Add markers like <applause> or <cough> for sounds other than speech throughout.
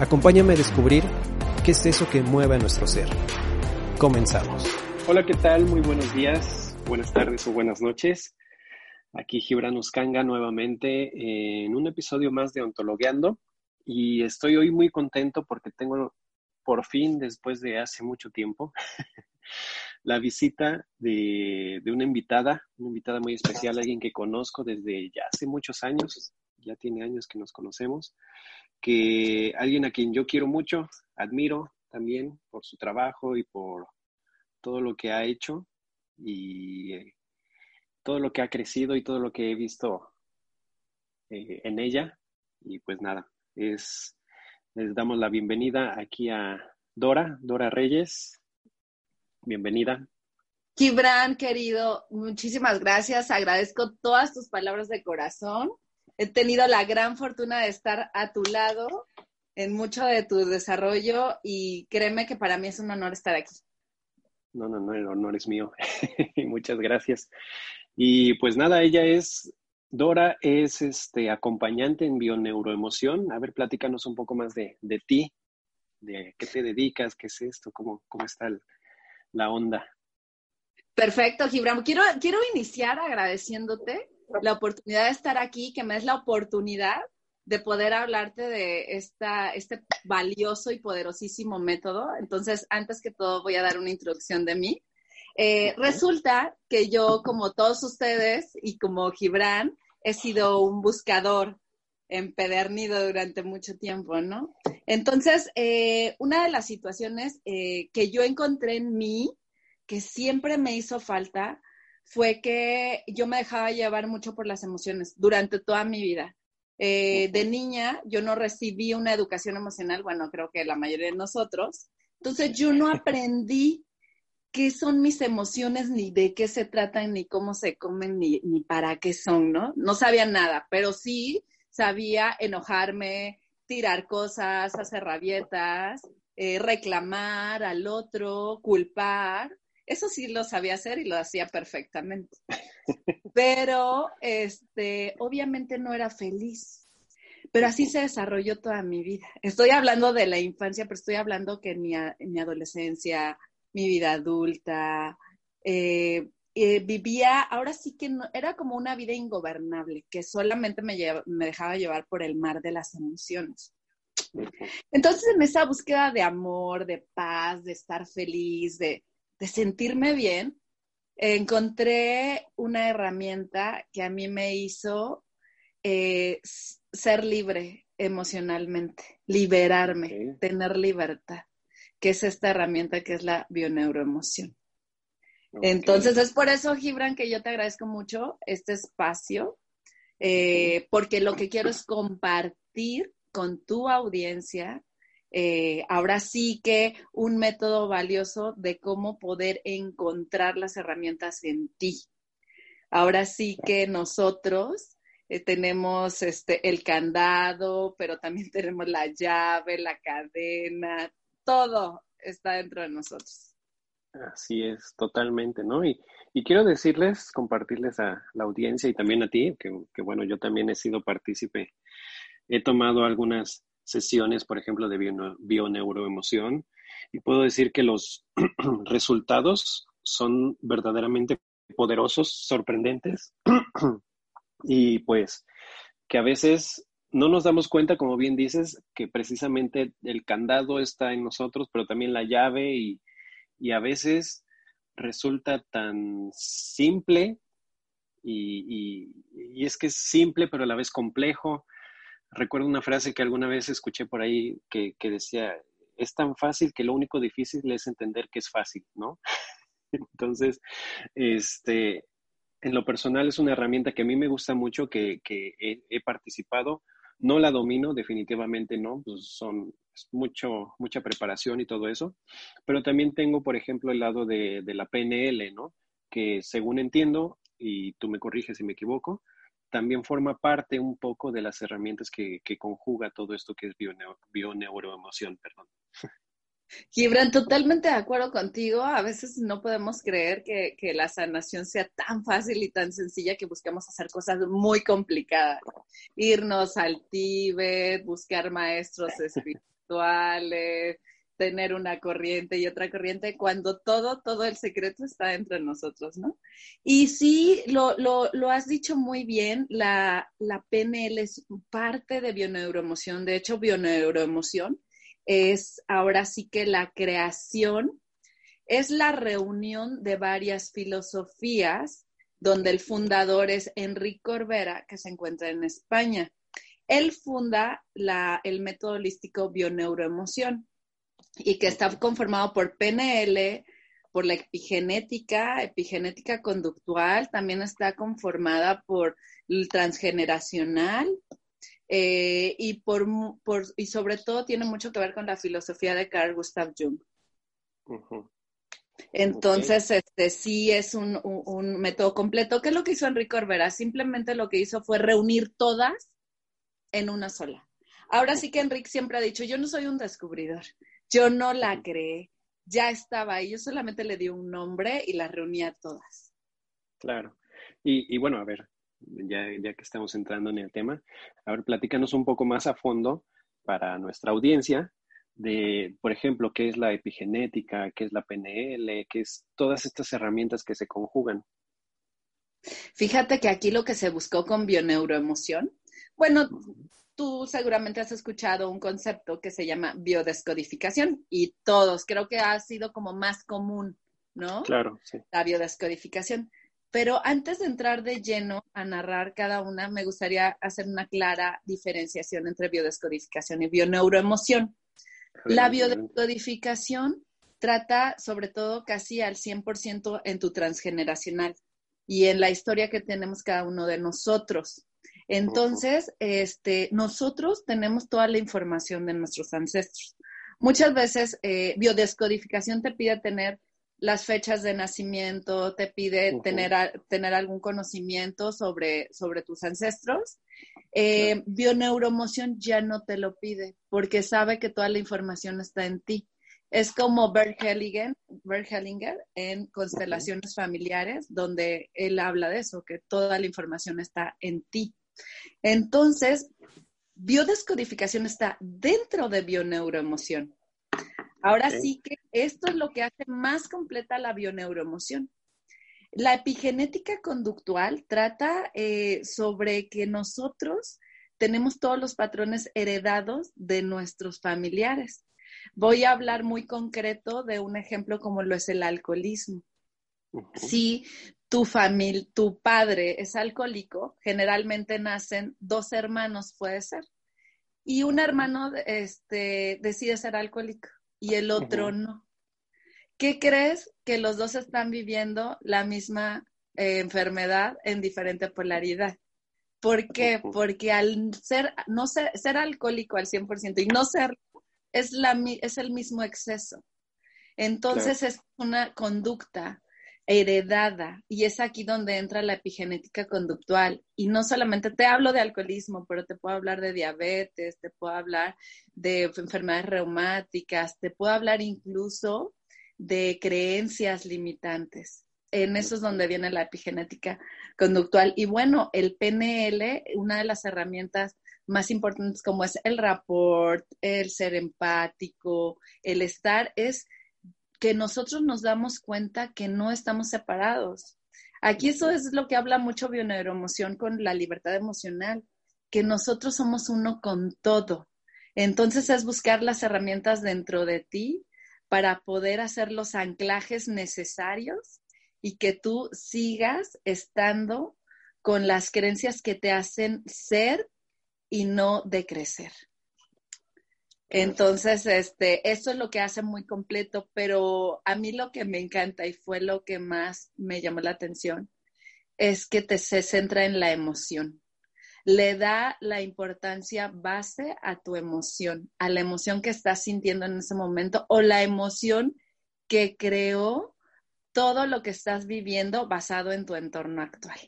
Acompáñame a descubrir qué es eso que mueve a nuestro ser. Comenzamos. Hola, ¿qué tal? Muy buenos días, buenas tardes o buenas noches. Aquí Gibran Uscanga nuevamente en un episodio más de Ontologueando y estoy hoy muy contento porque tengo por fin, después de hace mucho tiempo, <laughs> la visita de, de, una invitada, una invitada muy especial, alguien que conozco desde ya hace muchos años, ya tiene años que nos conocemos que alguien a quien yo quiero mucho, admiro también por su trabajo y por todo lo que ha hecho y eh, todo lo que ha crecido y todo lo que he visto eh, en ella. Y pues nada, es, les damos la bienvenida aquí a Dora, Dora Reyes. Bienvenida. Gibran, querido, muchísimas gracias. Agradezco todas tus palabras de corazón he tenido la gran fortuna de estar a tu lado en mucho de tu desarrollo y créeme que para mí es un honor estar aquí. No, no, no, el honor es mío. <laughs> Muchas gracias. Y pues nada, ella es, Dora es este, acompañante en bioneuroemoción. A ver, platícanos un poco más de, de ti, de qué te dedicas, qué es esto, cómo, cómo está la onda. Perfecto, Gibran. Quiero, quiero iniciar agradeciéndote la oportunidad de estar aquí, que me es la oportunidad de poder hablarte de esta, este valioso y poderosísimo método. Entonces, antes que todo, voy a dar una introducción de mí. Eh, resulta que yo, como todos ustedes y como Gibran, he sido un buscador empedernido durante mucho tiempo, ¿no? Entonces, eh, una de las situaciones eh, que yo encontré en mí, que siempre me hizo falta, fue que yo me dejaba llevar mucho por las emociones durante toda mi vida. Eh, de niña yo no recibí una educación emocional, bueno, creo que la mayoría de nosotros. Entonces yo no aprendí qué son mis emociones, ni de qué se tratan, ni cómo se comen, ni, ni para qué son, ¿no? No sabía nada, pero sí sabía enojarme, tirar cosas, hacer rabietas, eh, reclamar al otro, culpar. Eso sí lo sabía hacer y lo hacía perfectamente. <laughs> Pero, este, obviamente no era feliz. Pero así se desarrolló toda mi vida. Estoy hablando de la infancia, pero estoy hablando que en mi, adolescencia, mi vida adulta, eh, eh, vivía, ahora sí que no, era como una vida ingobernable, que solamente me, me dejaba llevar por el mar de las emociones. Entonces, en esa búsqueda de amor, de paz, de estar feliz, de, de sentirme bien, encontré una herramienta que a mí me hizo eh, ser libre emocionalmente, liberarme, tener libertad, que es esta herramienta que es la bioneuroemoción. Entonces es por eso, Gibran, que yo te agradezco mucho este espacio, eh, porque lo que quiero es compartir con tu audiencia eh, ahora sí que un método valioso de cómo poder encontrar las herramientas en ti. Ahora sí que nosotros eh, tenemos este, el candado, pero también <laughs> tenemos la llave, la cadena, todo está dentro de nosotros. Así es, totalmente, ¿no? Y, quiero decirles, compartirles a la audiencia y también a ti, que, que bueno, yo también he sido partícipe, he tomado algunas sesiones, por ejemplo, de bioneuroemoción, y puedo decir que los <clears throat> resultados son verdaderamente poderosos, sorprendentes, <clears throat> y pues que a veces no nos damos cuenta, como bien dices, que precisamente el candado está en nosotros, pero también la llave y, a veces resulta tan simple y, es que es simple, pero a la vez complejo. Recuerdo una frase que alguna vez escuché por ahí que, decía, es tan fácil que lo único difícil es entender que es fácil, ¿no? <laughs> Entonces, este, en lo personal es una herramienta que a mí me gusta mucho, que, he, participado. No la domino, definitivamente no, pues son mucho, mucha preparación y todo eso. Pero también tengo, por ejemplo, el lado de, la PNL, ¿no? Que según entiendo, y tú me corriges si me equivoco, también forma parte un poco de las herramientas que, conjuga todo esto que es bioneuroemoción, perdón. Gibran, totalmente de acuerdo contigo. A veces no podemos creer que, la sanación sea tan fácil y tan sencilla que busquemos hacer cosas muy complicadas. Irnos al Tíbet, buscar maestros <laughs> espirituales, tener una corriente y otra corriente, cuando todo, todo el secreto está entre nosotros, ¿no? Y sí, lo, lo, has dicho muy bien, la, la PNL es parte de bioneuroemoción. De hecho, bioneuroemoción es ahora sí que la creación es la reunión de varias filosofías donde el fundador es Enrique Corbera, que se encuentra en España. Él funda el método holístico bioneuroemoción y que está conformado por PNL, por la epigenética, epigenética conductual, también está conformada por el transgeneracional, eh, y, por, por, y sobre todo tiene mucho que ver con la filosofía de Carl Gustav Jung. Entonces, este sí es un, un, método completo. ¿Qué es lo que hizo Enrique Orbera? Simplemente lo que hizo fue reunir todas en una sola. Ahora sí que Enrique siempre ha dicho, yo no soy un descubridor, yo no la creé, ya estaba ahí, yo solamente le di un nombre y las reunía todas. Claro. Y, y bueno, a ver, ya, ya que estamos entrando en el tema. A ver, platícanos un poco más a fondo para nuestra audiencia de, por ejemplo, qué es la epigenética, qué es la PNL, qué es todas estas herramientas que se conjugan. Fíjate que aquí lo que se buscó con bioneuroemoción, bueno, tú seguramente has escuchado un concepto que se llama biodescodificación y todos, creo que ha sido como más común, ¿no? Claro, sí. La biodescodificación. Pero antes de entrar de lleno a narrar cada una, me gustaría hacer una clara diferenciación entre biodescodificación y bioneuroemoción. La biodescodificación trata sobre todo casi al 100% en tu transgeneracional y en la historia que tenemos cada uno de nosotros. Entonces, este, nosotros tenemos toda la información de nuestros ancestros. Muchas veces eh, biodescodificación te pide tener las fechas de nacimiento, te pide tener, tener algún conocimiento sobre, sobre tus ancestros. Eh, Bioneuromoción ya no te lo pide porque sabe que toda la información está en ti. Es como Bert Hellinger, Bert Hellinger en Constelaciones Familiares, donde él habla de eso, que toda la información está en ti. Entonces, biodescodificación está dentro de bioneuroemoción. Ahora sí que esto es lo que hace más completa la bioneuroemoción. La epigenética conductual trata eh, sobre que nosotros tenemos todos los patrones heredados de nuestros familiares. Voy a hablar muy concreto de un ejemplo como lo es el alcoholismo. Si tu familia, tu padre es alcohólico, generalmente nacen dos hermanos, puede ser, y un hermano este, decide ser alcohólico y el otro no. ¿Qué crees que los dos están viviendo la misma eh, enfermedad en diferente polaridad? ¿Por qué? Porque al ser, no ser, ser alcohólico al 100% y no ser, es, la, es el mismo exceso. Entonces es una conducta heredada y es aquí donde entra la epigenética conductual. Y no solamente te hablo de alcoholismo, pero te puedo hablar de diabetes, te puedo hablar de enfermedades reumáticas, te puedo hablar incluso de creencias limitantes. En eso es donde viene la epigenética conductual. Y bueno, el PNL, una de las herramientas más importantes como es el rapport, el ser empático, el estar, es que nosotros nos damos cuenta que no estamos separados. Aquí eso es lo que habla mucho bioneuroemoción con la libertad emocional, que nosotros somos uno con todo. Entonces es buscar las herramientas dentro de ti para poder hacer los anclajes necesarios y que tú sigas estando con las creencias que te hacen ser y no decrecer. Entonces, este, eso es lo que hace muy completo, pero a mí lo que me encanta y fue lo que más me llamó la atención es que te se centra en la emoción. Le da la importancia base a tu emoción, a la emoción que estás sintiendo en ese momento o la emoción que creó todo lo que estás viviendo basado en tu entorno actual.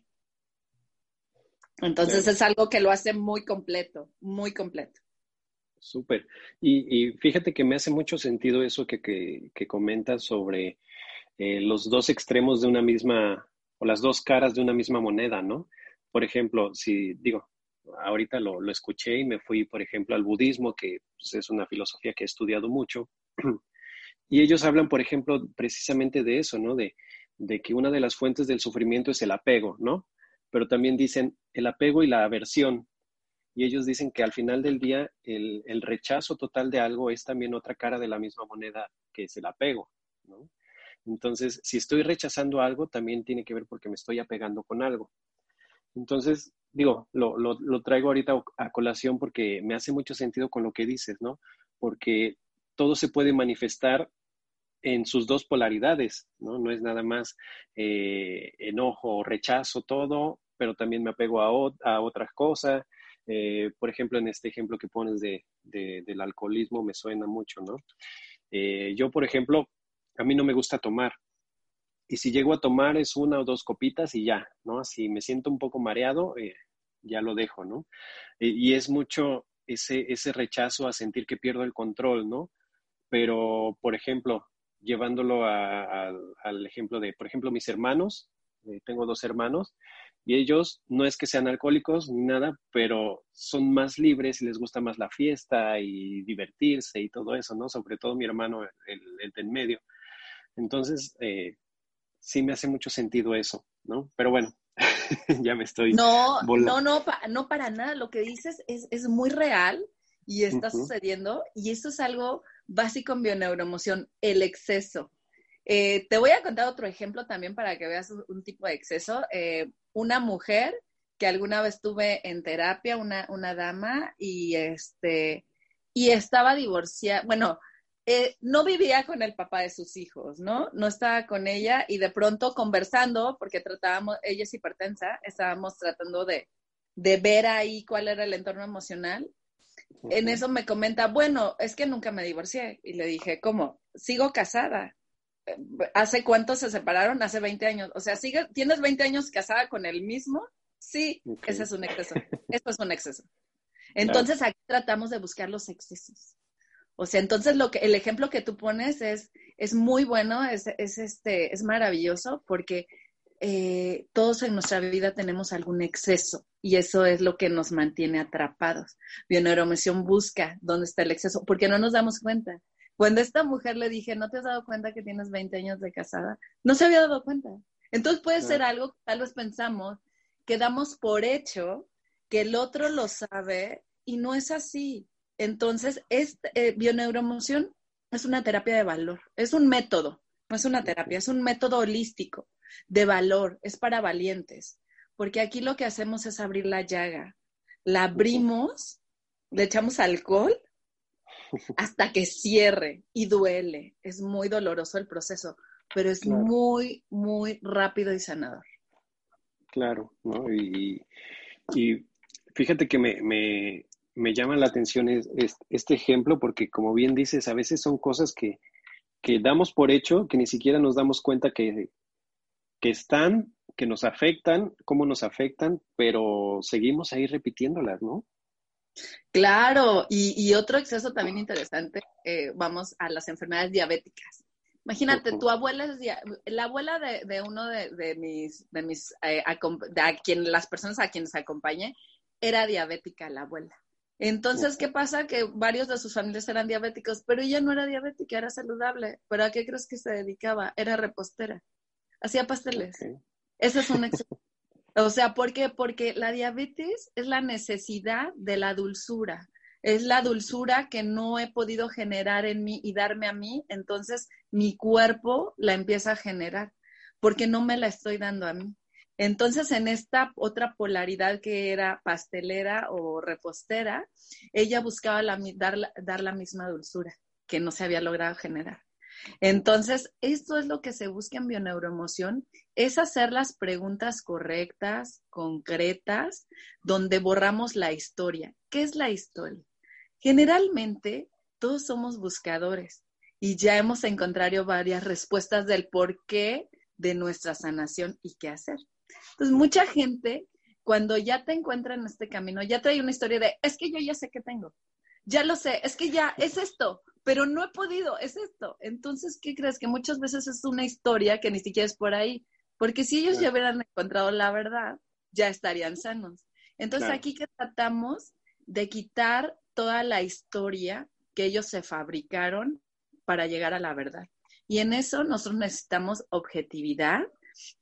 Entonces es algo que lo hace muy completo, muy completo. Súper. Y, fíjate que me hace mucho sentido eso que, que, comentas sobre eh, los dos extremos de una misma, o las dos caras de una misma moneda, ¿no? Por ejemplo, si digo, ahorita lo, lo escuché y me fui, por ejemplo, al budismo, que pues, es una filosofía que he estudiado mucho, <clears throat> y ellos hablan, por ejemplo, precisamente de eso, ¿no? De, de que una de las fuentes del sufrimiento es el apego, ¿no? Pero también dicen el apego y la aversión, y ellos dicen que al final del día el, rechazo total de algo es también otra cara de la misma moneda que es el apego, ¿no? Entonces, si estoy rechazando algo, también tiene que ver porque me estoy apegando con algo. Entonces, digo, lo, lo, traigo ahorita a colación porque me hace mucho sentido con lo que dices, ¿no? Porque todo se puede manifestar en sus dos polaridades, ¿no? No es nada más eh, enojo rechazo todo, pero también me apego a, a otras cosas, eh, por ejemplo, en este ejemplo que pones de, del alcoholismo me suena mucho, ¿no? Eh, yo, por ejemplo, a mí no me gusta tomar. Y si llego a tomar es una o dos copitas y ya, ¿no? Si me siento un poco mareado, eh, ya lo dejo, ¿no? y es mucho ese, ese rechazo a sentir que pierdo el control, ¿no? Pero, por ejemplo, llevándolo al ejemplo de, por ejemplo, mis hermanos, tengo dos hermanos, y ellos no es que sean alcohólicos ni nada, pero son más libres y les gusta más la fiesta y divertirse y todo eso, ¿no? Sobre todo mi hermano, el, el del medio. Entonces, eh, sí me hace mucho sentido eso, ¿no? Pero bueno, <laughs> ya me estoy... No, no, no, no para nada. Lo que dices es, es muy real y está sucediendo y eso es algo básico en bioneuroemoción, el exceso. Eh, te voy a contar otro ejemplo también para que veas un, tipo de exceso. Eh, una mujer que alguna vez tuve en terapia, una, una dama, y este, y estaba divorciada, bueno, eh, no vivía con el papá de sus hijos, ¿no? No estaba con ella y de pronto conversando, porque tratábamos, ella es hipertensa, estábamos tratando de, de ver ahí cuál era el entorno emocional. En eso me comenta, bueno, es que nunca me divorcié. Y le dije, ¿cómo? Sigo casada. ¿Hace cuánto se separaron? Hace 20 años. O sea, ¿sigue, ¿tienes 20 años casada con el mismo? Sí, ese es un exceso. <laughs> Esto es un exceso. Entonces, aquí tratamos de buscar los excesos. O sea, entonces lo que, el ejemplo que tú pones es, es muy bueno, es, es, este, es maravilloso porque eh, todos en nuestra vida tenemos algún exceso y eso es lo que nos mantiene atrapados. Bioneuromoción busca dónde está el exceso porque no nos damos cuenta. Cuando esta mujer le dije, ¿no te has dado cuenta que tienes 20 años de casada? No se había dado cuenta. Entonces puede ser algo que tal vez pensamos que damos por hecho que el otro lo sabe y no es así. Entonces, este, eh, es una terapia de valor, es un método, no es una terapia, es un método holístico de valor, es para valientes, porque aquí lo que hacemos es abrir la llaga, la abrimos, le echamos alcohol hasta que cierre y duele. Es muy doloroso el proceso, pero es muy, muy rápido y sanador. Claro, ¿no? Y, fíjate que me, me, llama la atención este ejemplo porque, como bien dices, a veces son cosas que, que damos por hecho, que ni siquiera nos damos cuenta que, que están, que nos afectan, cómo nos afectan, pero seguimos ahí repitiéndolas, ¿no? Claro, y, otro exceso también interesante, eh, vamos a las enfermedades diabéticas. Imagínate, tu abuela es la abuela de, uno de, mis, de mis, eh, quien, las personas a quienes acompañé, era diabética la abuela. Entonces, ¿qué pasa? Que varios de sus familias eran diabéticos, pero ella no era diabética, era saludable. ¿Pero a qué crees que se dedicaba? Era repostera. Hacía pasteles. Ese es un exceso. <laughs> O sea, ¿por qué? Porque la diabetes es la necesidad de la dulzura. Es la dulzura que no he podido generar en mí y darme a mí, entonces mi cuerpo la empieza a generar, porque no me la estoy dando a mí. Entonces, en esta otra polaridad que era pastelera o repostera, ella buscaba dar, dar la misma dulzura que no se había logrado generar. Entonces, esto es lo que se busca en bioneuroemoción, es hacer las preguntas correctas, concretas, donde borramos la historia. ¿Qué es la historia? Generalmente, todos somos buscadores y ya hemos encontrado varias respuestas del porqué de nuestra sanación y qué hacer. Entonces, mucha gente, cuando ya te encuentra en este camino, ya trae una historia de, es que yo ya sé qué tengo, ya lo sé, es que ya es esto, pero no he podido, es esto. Entonces, ¿qué crees? Que muchas veces es una historia que ni siquiera es por ahí, porque si ellos ya hubieran encontrado la verdad, ya estarían sanos. Entonces, aquí que tratamos de quitar toda la historia que ellos se fabricaron para llegar a la verdad. Y en eso nosotros necesitamos objetividad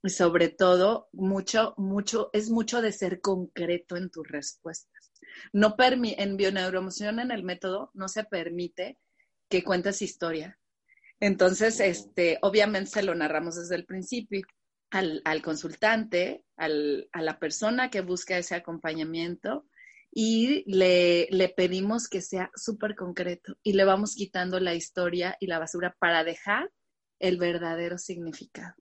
y sobre todo mucho, mucho, es mucho de ser concreto en tus respuestas. No en bioneuroemoción en el método no se permite que cuentes historia. Entonces, este, obviamente se lo narramos desde el principio al, consultante, a la persona que busca ese acompañamiento y le, le pedimos que sea súper concreto y le vamos quitando la historia y la basura para dejar el verdadero significado.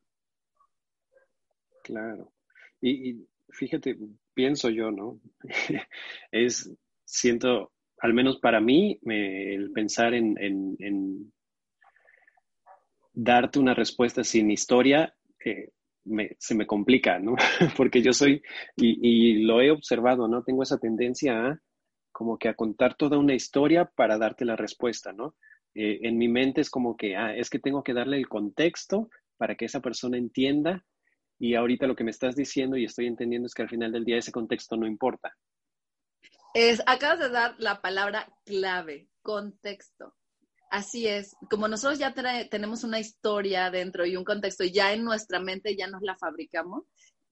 Claro. Y, fíjate, pienso yo, ¿no? <laughs> es, siento, al menos para mí, el pensar en, darte una respuesta sin historia eh, se me complica, ¿no? <laughs> Porque yo soy, y, lo he observado, ¿no? Tengo esa tendencia a como que a contar toda una historia para darte la respuesta, ¿no? Eh, en mi mente es como que, ah, es que tengo que darle el contexto para que esa persona entienda y ahorita lo que me estás diciendo y estoy entendiendo es que al final del día ese contexto no importa. Es, acabas de dar la palabra clave, contexto. Así es, como nosotros ya tenemos una historia dentro y un contexto ya en nuestra mente ya nos la fabricamos,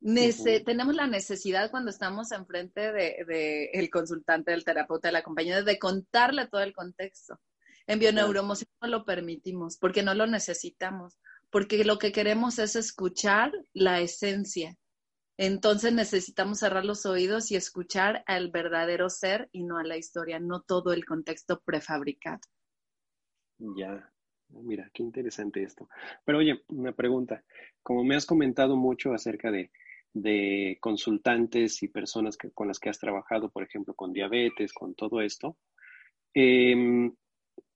tenemos la necesidad cuando estamos enfrente del de, el consultante, del terapeuta, de la compañía, de contarle todo el contexto. En bioneuromoción no lo permitimos porque no lo necesitamos porque lo que queremos es escuchar la esencia. Entonces necesitamos cerrar los oídos y escuchar al verdadero ser y no a la historia, no todo el contexto prefabricado. Ya, mira, qué interesante esto. Pero oye, una pregunta. Como me has comentado mucho acerca de, consultantes y personas con las que has trabajado, por ejemplo, con diabetes, con todo esto, em,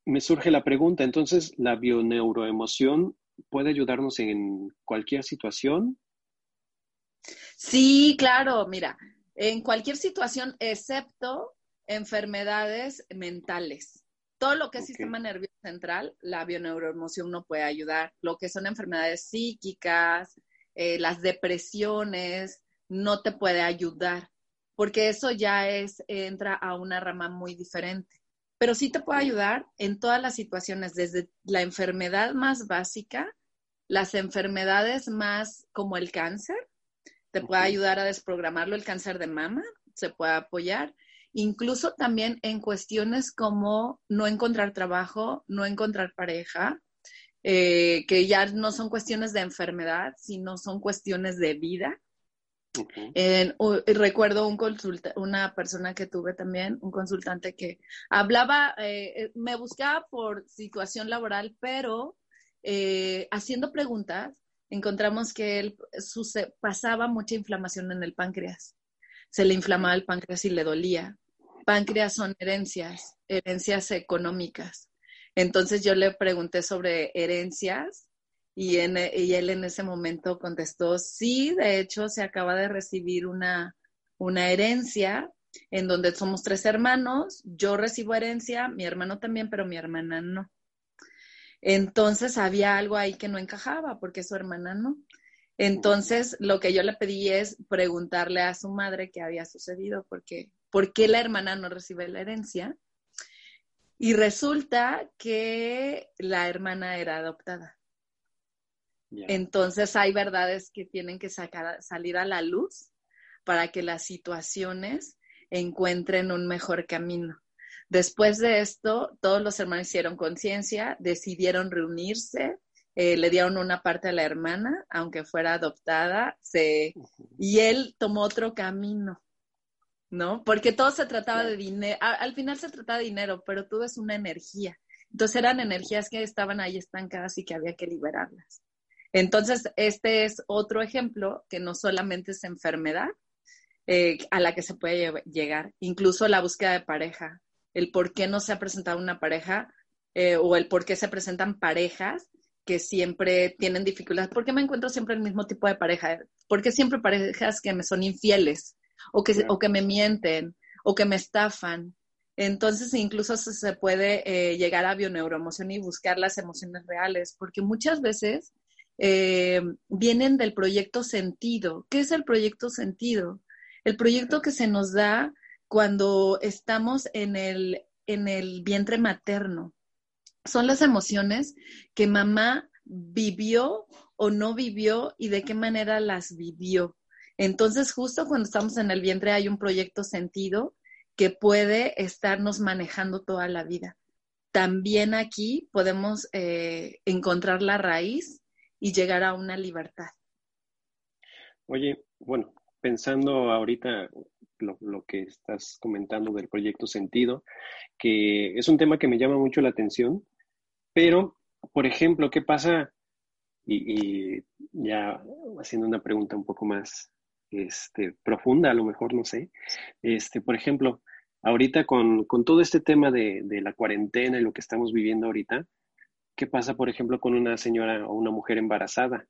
me surge la pregunta, entonces, ¿la bioneuroemoción puede ayudarnos en cualquier situación? Sí, claro, mira, en cualquier situación excepto enfermedades mentales. Todo lo que es sistema nervioso central, la bioneuroemoción no puede ayudar. Lo que son enfermedades psíquicas, eh, las depresiones, no te puede ayudar, porque eso ya es, entra a una rama muy diferente. Pero sí te puede ayudar en todas las situaciones, desde la enfermedad más básica, las enfermedades más como el cáncer, te puede ayudar a desprogramarlo, el cáncer de mama, se puede apoyar, incluso también en cuestiones como no encontrar trabajo, no encontrar pareja, eh, que ya no son cuestiones de enfermedad, sino son cuestiones de vida recuerdo un consulta, una persona que tuve también, un consultante que hablaba, eh, eh, me buscaba por situación laboral, pero eh, haciendo preguntas encontramos que él pasaba mucha inflamación en el páncreas. Se le inflamaba el páncreas y le dolía. Páncreas son herencias, herencias económicas. Entonces yo le pregunté sobre herencias y, él en ese momento contestó, sí, de hecho se acaba de recibir una, una herencia en donde somos tres hermanos, yo recibo herencia, mi hermano también, pero mi hermana no. Entonces había algo ahí que no encajaba porque su hermana no. Entonces lo que yo le pedí es preguntarle a su madre qué había sucedido, porque por qué la hermana no recibe la herencia. Y resulta que la hermana era adoptada. Entonces hay verdades que tienen que sacar, salir a la luz para que las situaciones encuentren un mejor camino. Después de esto, todos los hermanos hicieron conciencia, decidieron reunirse, eh, le dieron una parte a la hermana, aunque fuera adoptada, se, y él tomó otro camino, ¿no? Porque todo se trataba de dinero, al final se trataba de dinero, pero todo es una energía. Entonces eran energías que estaban ahí estancadas y que había que liberarlas. Entonces, este es otro ejemplo que no solamente es enfermedad eh, a la que se puede llegar, incluso la búsqueda de pareja el por qué no se ha presentado una pareja eh, o el por qué se presentan parejas que siempre tienen dificultades. ¿Por qué me encuentro siempre el mismo tipo de pareja? ¿Por qué siempre parejas que me son infieles o que, o que me mienten o que me estafan? Entonces, incluso se puede eh, llegar a bioneuroemoción y buscar las emociones reales, porque muchas veces eh, vienen del proyecto sentido. ¿Qué es el proyecto sentido? El proyecto que se nos da cuando estamos en el, en el vientre materno. Son las emociones que mamá vivió o no vivió y de qué manera las vivió. Entonces, justo cuando estamos en el vientre hay un proyecto sentido que puede estarnos manejando toda la vida. También aquí podemos eh, encontrar la raíz y llegar a una libertad. Oye, bueno, pensando ahorita lo, que estás comentando del proyecto Sentido, que es un tema que me llama mucho la atención, pero, por ejemplo, ¿qué pasa? Y, ya haciendo una pregunta un poco más este, profunda, a lo mejor, no sé, este, por ejemplo, ahorita con, todo este tema de, de la cuarentena y lo que estamos viviendo ahorita, ¿qué pasa, por ejemplo, con una señora o una mujer embarazada?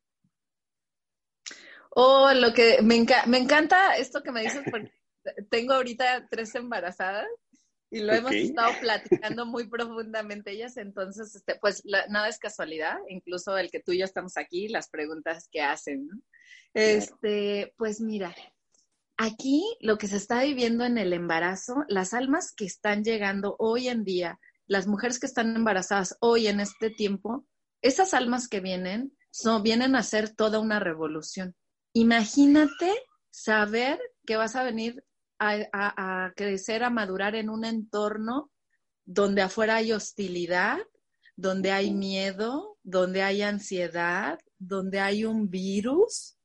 Oh, lo que me, me encanta esto que me dices, porque <laughs> tengo ahorita tres embarazadas y lo hemos estado <laughs> platicando muy profundamente ellas, entonces, este, pues nada es casualidad, incluso el que tú y yo estamos aquí, las preguntas que hacen, Este, pues mira, aquí lo que se está viviendo en el embarazo, las almas que están llegando hoy en día, las mujeres que están embarazadas hoy en este tiempo, esas almas que vienen, son, vienen a hacer toda una revolución. Imagínate saber que vas a venir a, crecer, a madurar en un entorno donde afuera hay hostilidad, donde hay miedo, donde hay ansiedad, donde hay un virus.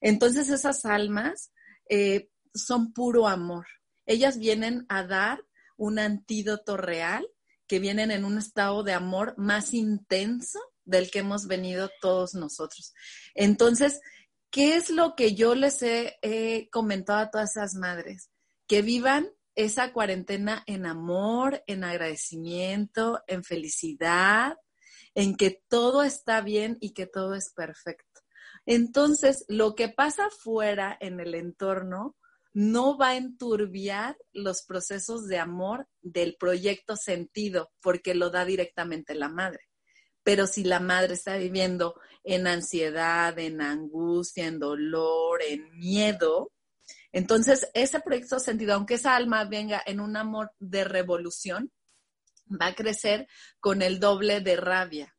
Entonces esas almas eh, son puro amor. Ellas vienen a dar un antídoto real, que vienen en un estado de amor más intenso del que hemos venido todos nosotros. Entonces, ¿qué es lo que yo les he comentado a todas esas madres? Que vivan esa cuarentena en amor, en agradecimiento, en felicidad, en que todo está bien y que todo es perfecto. Entonces, lo que pasa fuera en el entorno no va a enturbiar los procesos de amor del proyecto sentido, porque lo da directamente la madre. Pero si la madre está viviendo en ansiedad, en angustia, en dolor, en miedo, entonces, ese proyecto sentido, aunque esa alma venga en un amor de revolución, va a crecer con el doble de rabia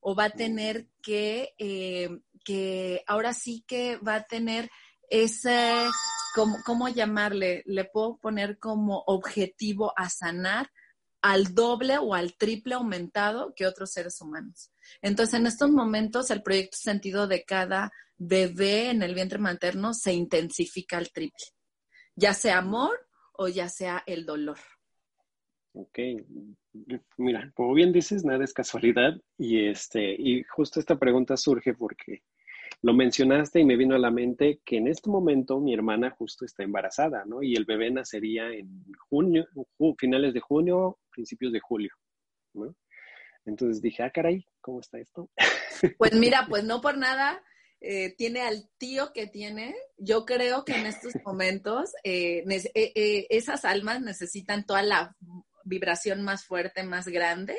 o va a tener que, eh, que ahora sí que va a tener ese, ¿cómo, ¿cómo llamarle? Le puedo poner como objetivo a sanar al doble o al triple aumentado que otros seres humanos. Entonces, en estos momentos, el proyecto sentido de cada bebé en el vientre materno se intensifica al triple, ya sea amor o ya sea el dolor. Ok, mira, como bien dices, nada es casualidad y este y justo esta pregunta surge porque lo mencionaste y me vino a la mente que en este momento mi hermana justo está embarazada, ¿no? Y el bebé nacería en junio, finales de junio, principios de julio, ¿no? Entonces dije, ah, caray, ¿cómo está esto? <laughs> Pues mira, pues no por nada eh, tiene al tío que tiene, yo creo que en estos momentos eh, eh, esas almas necesitan toda la vibración más fuerte, más grande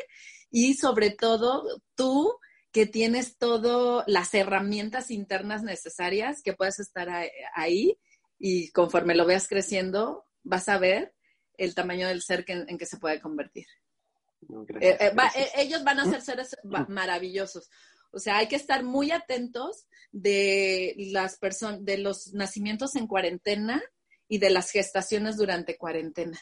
y sobre todo tú que tienes todas las herramientas internas necesarias que puedes estar ahí y conforme lo veas creciendo vas a ver el tamaño del ser en que se puede convertir. ellos van a ser <clears throat> seres maravillosos O sea, hay que estar muy atentos de las personas, de los nacimientos en cuarentena y de las gestaciones durante cuarentena.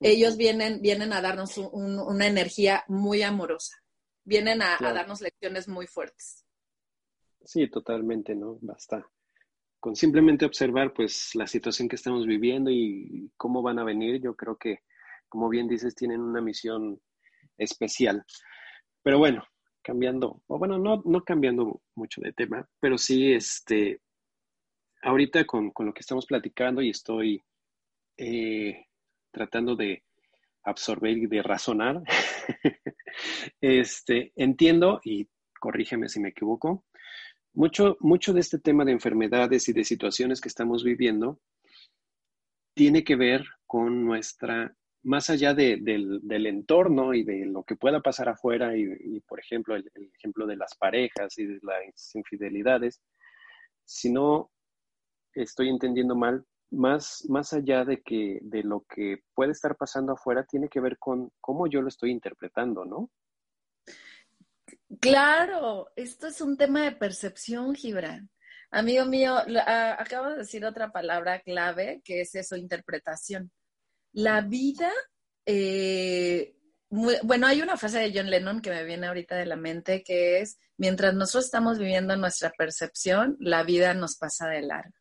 Ellos vienen, vienen a darnos una energía muy amorosa, vienen a, a darnos lecciones muy fuertes. Sí, totalmente, ¿no? Basta con simplemente observar pues la situación que estamos viviendo y cómo van a venir, yo creo que, como bien dices, tienen una misión especial. Pero bueno, cambiando, o bueno, no, no cambiando mucho de tema, pero sí, este, ahorita con, lo que estamos platicando y estoy eh, tratando de absorber y de razonar, <laughs> este, entiendo, y corrígeme si me equivoco, mucho, mucho de este tema de enfermedades y de situaciones que estamos viviendo tiene que ver con nuestra, más allá del, entorno y de lo que pueda pasar afuera, y, por ejemplo, el, ejemplo de las parejas y de las infidelidades, si no estoy entendiendo mal, más, más allá de, que, de lo que puede estar pasando afuera, tiene que ver con cómo yo lo estoy interpretando, ¿no? Claro, esto es un tema de percepción, Gibran. Amigo mío, acabo de decir otra palabra clave, que es eso, interpretación. La vida, eh, bueno, hay una frase de John Lennon que me viene ahorita de la mente, que es, mientras nosotros estamos viviendo nuestra percepción, la vida nos pasa de largo.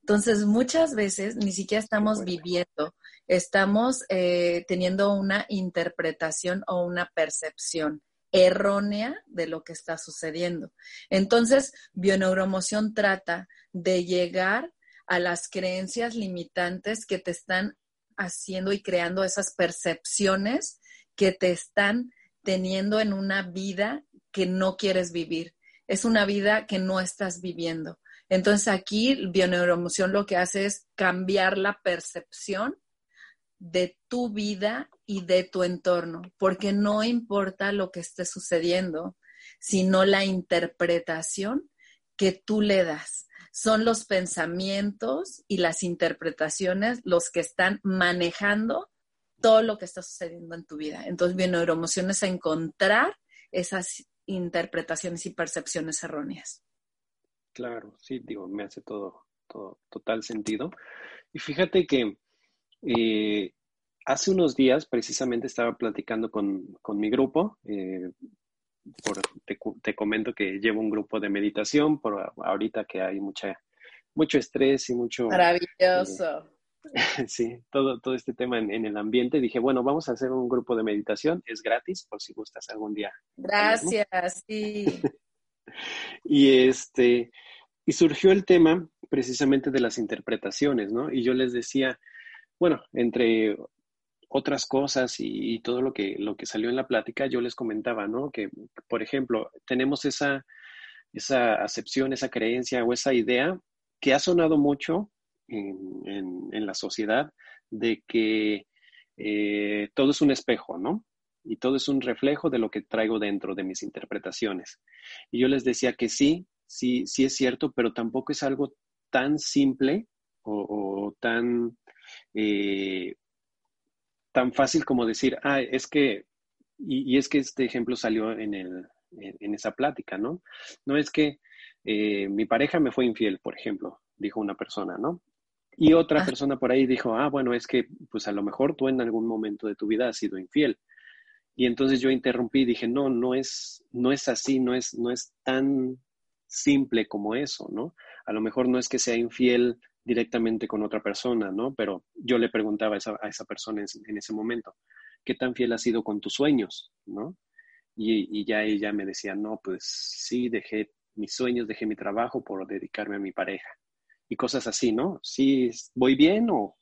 Entonces, muchas veces ni siquiera estamos viviendo, estamos eh, teniendo una interpretación o una percepción errónea de lo que está sucediendo. Entonces, bioneuromoción trata de llegar a las creencias limitantes que te están haciendo y creando esas percepciones que te están teniendo en una vida que no quieres vivir. Es una vida que no estás viviendo. Entonces aquí bioneuromoción lo que hace es cambiar la percepción de tu vida y de tu entorno, porque no importa lo que esté sucediendo, sino la interpretación que tú le das. Son los pensamientos y las interpretaciones los que están manejando todo lo que está sucediendo en tu vida. Entonces, bien, neuroemoción es encontrar esas interpretaciones y percepciones erróneas. Claro, sí, digo, me hace todo, todo total sentido. Y fíjate que eh, hace unos días precisamente estaba platicando con, mi grupo. Eh, te, comento que llevo un grupo de meditación por ahorita que hay mucha, mucho estrés y mucho... Maravilloso. Eh, <laughs> sí, todo, todo este tema en, en, el ambiente. Dije, bueno, vamos a hacer un grupo de meditación. Es gratis por si gustas algún día. Gracias, sí. <laughs> y este... Y surgió el tema precisamente de las interpretaciones, ¿no? Y yo les decía, bueno, entre otras cosas y, todo lo que, lo que salió en la plática, yo les comentaba, ¿no? Que, por ejemplo, tenemos esa, esa acepción, esa creencia o esa idea que ha sonado mucho en, la sociedad de que eh, todo es un espejo, ¿no? Y todo es un reflejo de lo que traigo dentro de mis interpretaciones. Y yo les decía que sí, sí, sí es cierto, pero tampoco es algo tan simple o tan eh, tan fácil como decir, ah, es que, y, es que este ejemplo salió en, el, en, esa plática, ¿no? No es que eh, mi pareja me fue infiel, por ejemplo, dijo una persona, ¿no? Y otra ah. persona por ahí dijo, ah, bueno, es que pues a lo mejor tú en algún momento de tu vida has sido infiel. Y entonces yo interrumpí y dije, no, no es, no es así, no es, no es tan simple como eso, ¿no? A lo mejor no es que sea infiel directamente con otra persona, ¿no? Pero yo le preguntaba a esa, persona en, ese momento, ¿qué tan fiel has sido con tus sueños, ¿no? Y, ya ella me decía, no, pues sí, dejé mis sueños, dejé mi trabajo por dedicarme a mi pareja. Y cosas así, ¿no? ¿Sí voy bien o...?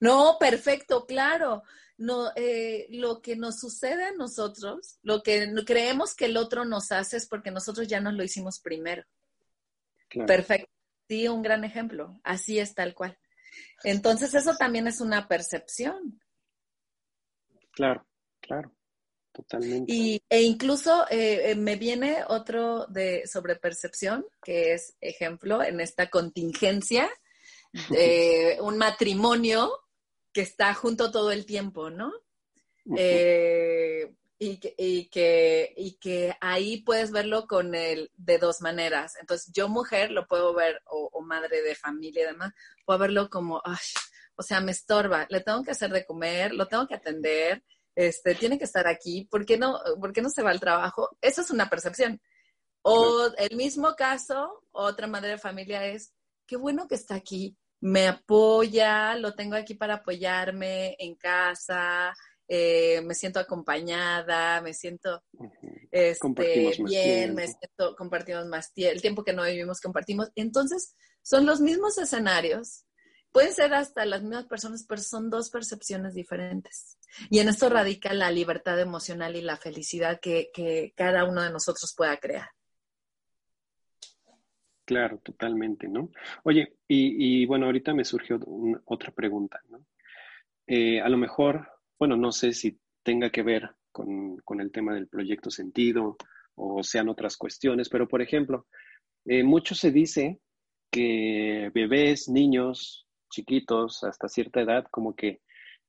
No, perfecto, claro. No, eh, lo que nos sucede a nosotros, lo que creemos que el otro nos hace es porque nosotros ya nos lo hicimos primero. Perfecto. Sí, un gran ejemplo. Así es tal cual. Entonces, eso también es una percepción. Claro, claro, totalmente. Y, e incluso eh, eh, me viene otro de sobre percepción, que es ejemplo en esta contingencia, de <laughs> un matrimonio que está junto todo el tiempo, ¿no? Eh, y que, y que, y que ahí puedes verlo con el, de dos maneras. Entonces, yo mujer lo puedo ver, o, madre de familia y demás, puedo verlo como, ay, o sea, me estorba, le tengo que hacer de comer, lo tengo que atender, este, tiene que estar aquí, ¿por qué no, por qué no se va al trabajo? Eso es una percepción. O el mismo caso, otra madre de familia es, qué bueno que está aquí, me apoya, lo tengo aquí para apoyarme en casa, eh, me siento acompañada, me siento este, bien, me siento, compartimos más tiempo, el tiempo que no vivimos compartimos. Entonces, son los mismos escenarios, pueden ser hasta las mismas personas, pero son dos percepciones diferentes. Y en esto radica la libertad emocional y la felicidad que, que cada uno de nosotros pueda crear. Claro, totalmente, ¿no? Oye, y, bueno, ahorita me surgió otra pregunta, ¿no? Eh, a lo mejor bueno, no sé si tenga que ver con, el tema del proyecto sentido o sean otras cuestiones, pero por ejemplo, eh, mucho se dice que bebés, niños, chiquitos, hasta cierta edad, como que,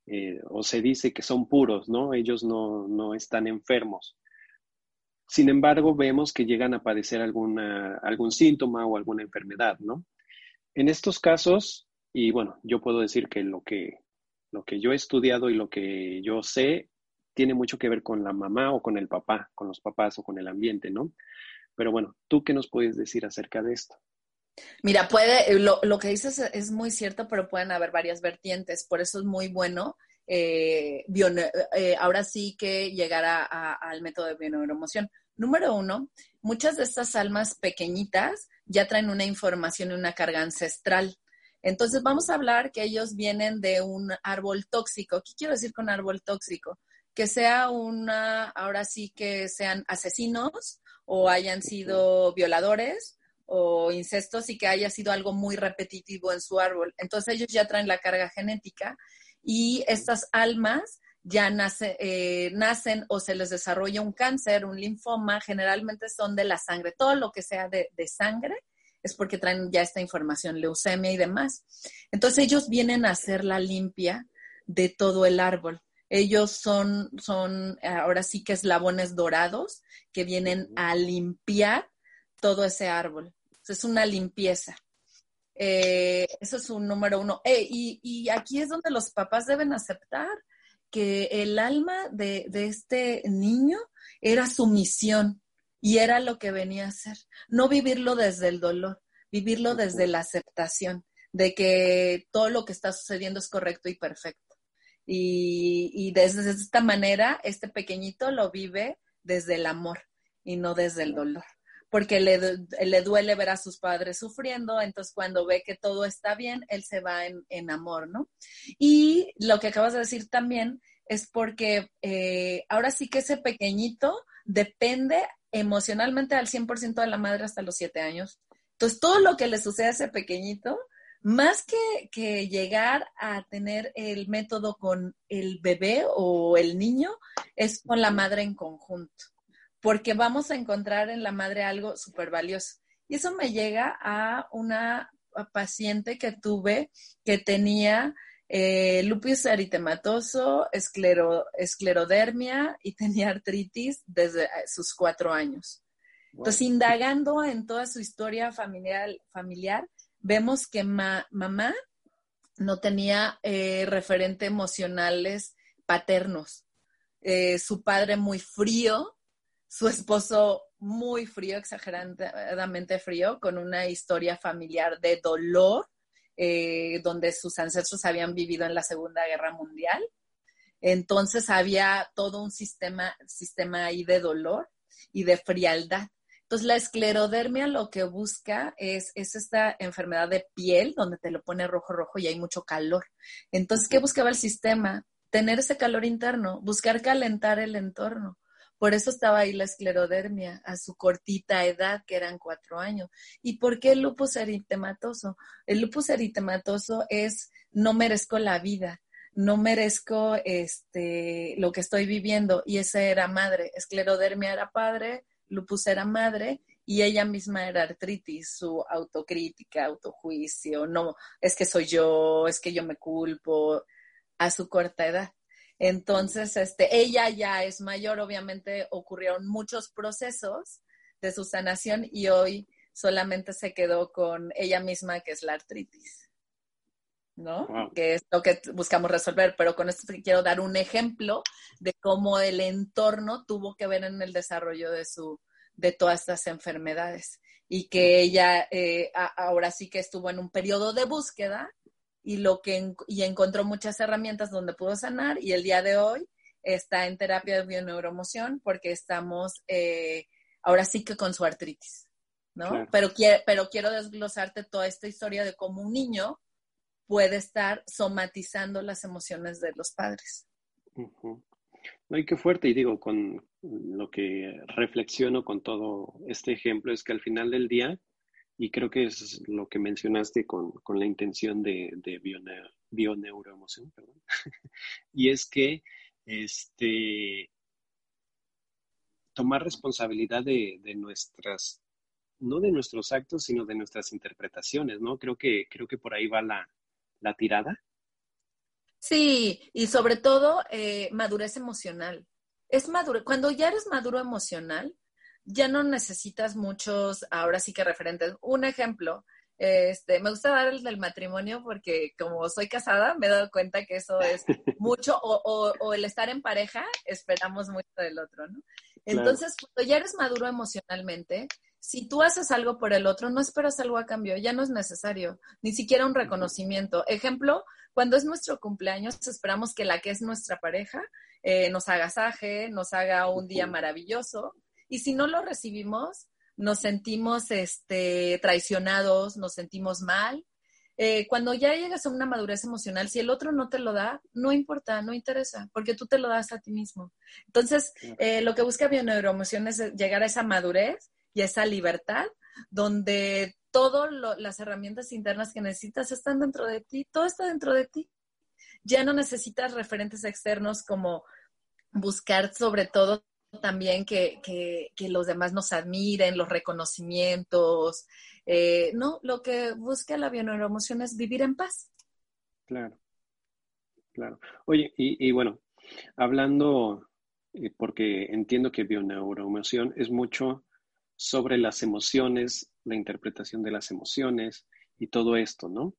eh, o se dice que son puros, ¿no? Ellos no, no están enfermos. Sin embargo, vemos que llegan a padecer algún síntoma o alguna enfermedad, ¿no? En estos casos, y bueno, yo puedo decir que lo que lo que yo he estudiado y lo que yo sé tiene mucho que ver con la mamá o con el papá, con los papás o con el ambiente, ¿no? Pero bueno, ¿tú qué nos puedes decir acerca de esto? Mira, puede, lo, que dices es muy cierto, pero pueden haber varias vertientes, por eso es muy bueno eh, eh, ahora sí que llegar al método de bioneuroemoción. Número uno, muchas de estas almas pequeñitas ya traen una información y una carga ancestral. Entonces vamos a hablar que ellos vienen de un árbol tóxico. ¿Qué quiero decir con árbol tóxico? Que sea una, ahora sí que sean asesinos o hayan sido violadores o incestos y que haya sido algo muy repetitivo en su árbol. Entonces ellos ya traen la carga genética y estas almas ya eh, nacen o se les desarrolla un cáncer, un linfoma, generalmente son de la sangre. Todo lo que sea de sangre es porque traen ya esta información, leucemia y demás. Entonces ellos vienen a hacer la limpia de todo el árbol. Ellos son, son ahora sí que eslabones dorados que vienen a limpiar todo ese árbol. es una limpieza. Eh, eso es un número uno. Eh, y, aquí es donde los papás deben aceptar que el alma de, de este niño era su misión, y era lo que venía a hacer. No vivirlo desde el dolor, vivirlo desde la aceptación de que todo lo que está sucediendo es correcto y perfecto. Y, desde esta manera, este pequeñito lo vive desde el amor y no desde el dolor, porque le, le, duele ver a sus padres sufriendo, entonces cuando ve que todo está bien, él se va en, amor, ¿no? Y lo que acabas de decir también es porque eh, ahora sí que ese pequeñito depende emocionalmente al 100% de la madre hasta los siete años. Entonces, todo lo que le sucede a ese pequeñito, más que, que, llegar a tener el método con el bebé o el niño, es con la madre en conjunto, porque vamos a encontrar en la madre algo súper valioso. Y eso me llega a una paciente que tuve que tenía eh, lupus eritematoso, esclerodermia y <laughs> tenía artritis desde eh, sus cuatro años. Entonces, indagando en toda su historia familiar, familiar vemos que mamá no tenía eh, referentes emocionales paternos. su padre muy frío, su esposo muy frío, exageradamente frío, con una historia familiar de dolor eh, donde sus ancestros habían vivido en la Segunda Guerra Mundial. Entonces había todo un sistema, sistema ahí de dolor y de frialdad. Entonces la esclerodermia lo que busca es, es esta enfermedad de piel donde te lo pone rojo rojo y hay mucho calor. Entonces, ¿qué buscaba el sistema? Tener ese calor interno, buscar calentar el entorno. Por eso estaba ahí la esclerodermia a su cortita edad, que eran cuatro años. ¿Y por qué el lupus eritematoso? El lupus eritematoso es no merezco la vida, no merezco este, lo que estoy viviendo. Y esa era madre. Esclerodermia era padre, lupus era madre y ella misma era artritis, su autocrítica, autojuicio, no, es que soy yo, es que yo me culpo a su corta edad. Entonces, este, ella ya es mayor, obviamente ocurrieron muchos procesos de su sanación y hoy solamente se quedó con ella misma, que es la artritis, ¿no? Que es lo que buscamos resolver, pero con esto quiero dar un ejemplo de cómo el entorno tuvo que ver en el desarrollo de su de todas estas enfermedades y que ella eh, ahora sí que estuvo en un periodo de búsqueda y lo que y encontró muchas herramientas donde pudo sanar y el día de hoy está en terapia de bioneuroemoción porque estamos eh, ahora sí que con su artritis, ¿no? Pero, pero quiero desglosarte toda esta historia de cómo un niño puede estar somatizando las emociones de los padres. No, y qué fuerte, y digo, con lo que reflexiono con todo este ejemplo es que al final del día, y creo que es lo que mencionaste con, la intención de, de bioneuroemoción, perdón. <laughs> y es que este, tomar responsabilidad de, nuestras, no de nuestros actos, sino de nuestras interpretaciones, ¿no? Creo que, creo que por ahí va la, tirada. Sí, y sobre todo eh, madurez emocional. Es maduro, cuando ya eres maduro emocional, ya no necesitas muchos, ahora sí que referentes. Un ejemplo, este, me gusta dar el del matrimonio porque como soy casada, me he dado cuenta que eso es <laughs> mucho, o, el estar en pareja, esperamos mucho del otro, ¿no? Entonces, cuando ya eres maduro emocionalmente, si tú haces algo por el otro, no esperas algo a cambio, ya no es necesario, ni siquiera un reconocimiento. Ejemplo, cuando es nuestro cumpleaños, esperamos que la que es nuestra pareja eh, nos agasaje, nos haga un día maravilloso, y si no lo recibimos, nos sentimos este, traicionados, nos sentimos mal. Eh, cuando ya llegas a una madurez emocional, si el otro no te lo da, no importa, no interesa, porque tú te lo das a ti mismo. Entonces, eh, lo que busca Bioneuroemoción es llegar a esa madurez y a esa libertad, donde todas las herramientas internas que necesitas están dentro de ti, todo está dentro de ti. Ya no necesitas referentes externos como buscar sobre todo también que, que, los demás nos admiren, los reconocimientos. Eh, no, lo que busca la bioneuroemoción es vivir en paz. Claro, claro. Oye, y, y bueno, hablando, eh, porque entiendo que bioneuroemoción es mucho sobre las emociones, la interpretación de las emociones y todo esto, ¿no?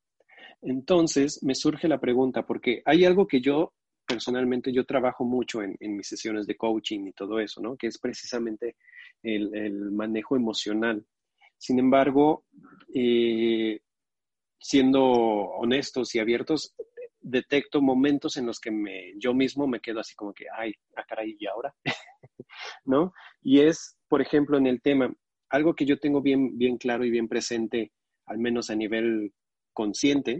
Entonces, me surge la pregunta, porque hay algo que yo personalmente yo trabajo mucho en, mis sesiones de coaching y todo eso, ¿no? Que es precisamente el, manejo emocional. Sin embargo, eh, siendo honestos y abiertos, detecto momentos en los que me, yo mismo me quedo así como que, ay, a ah, caray, ¿y ahora? <laughs> ¿No? Y es, por ejemplo, en el tema, algo que yo tengo bien, bien claro y bien presente, al menos a nivel consciente,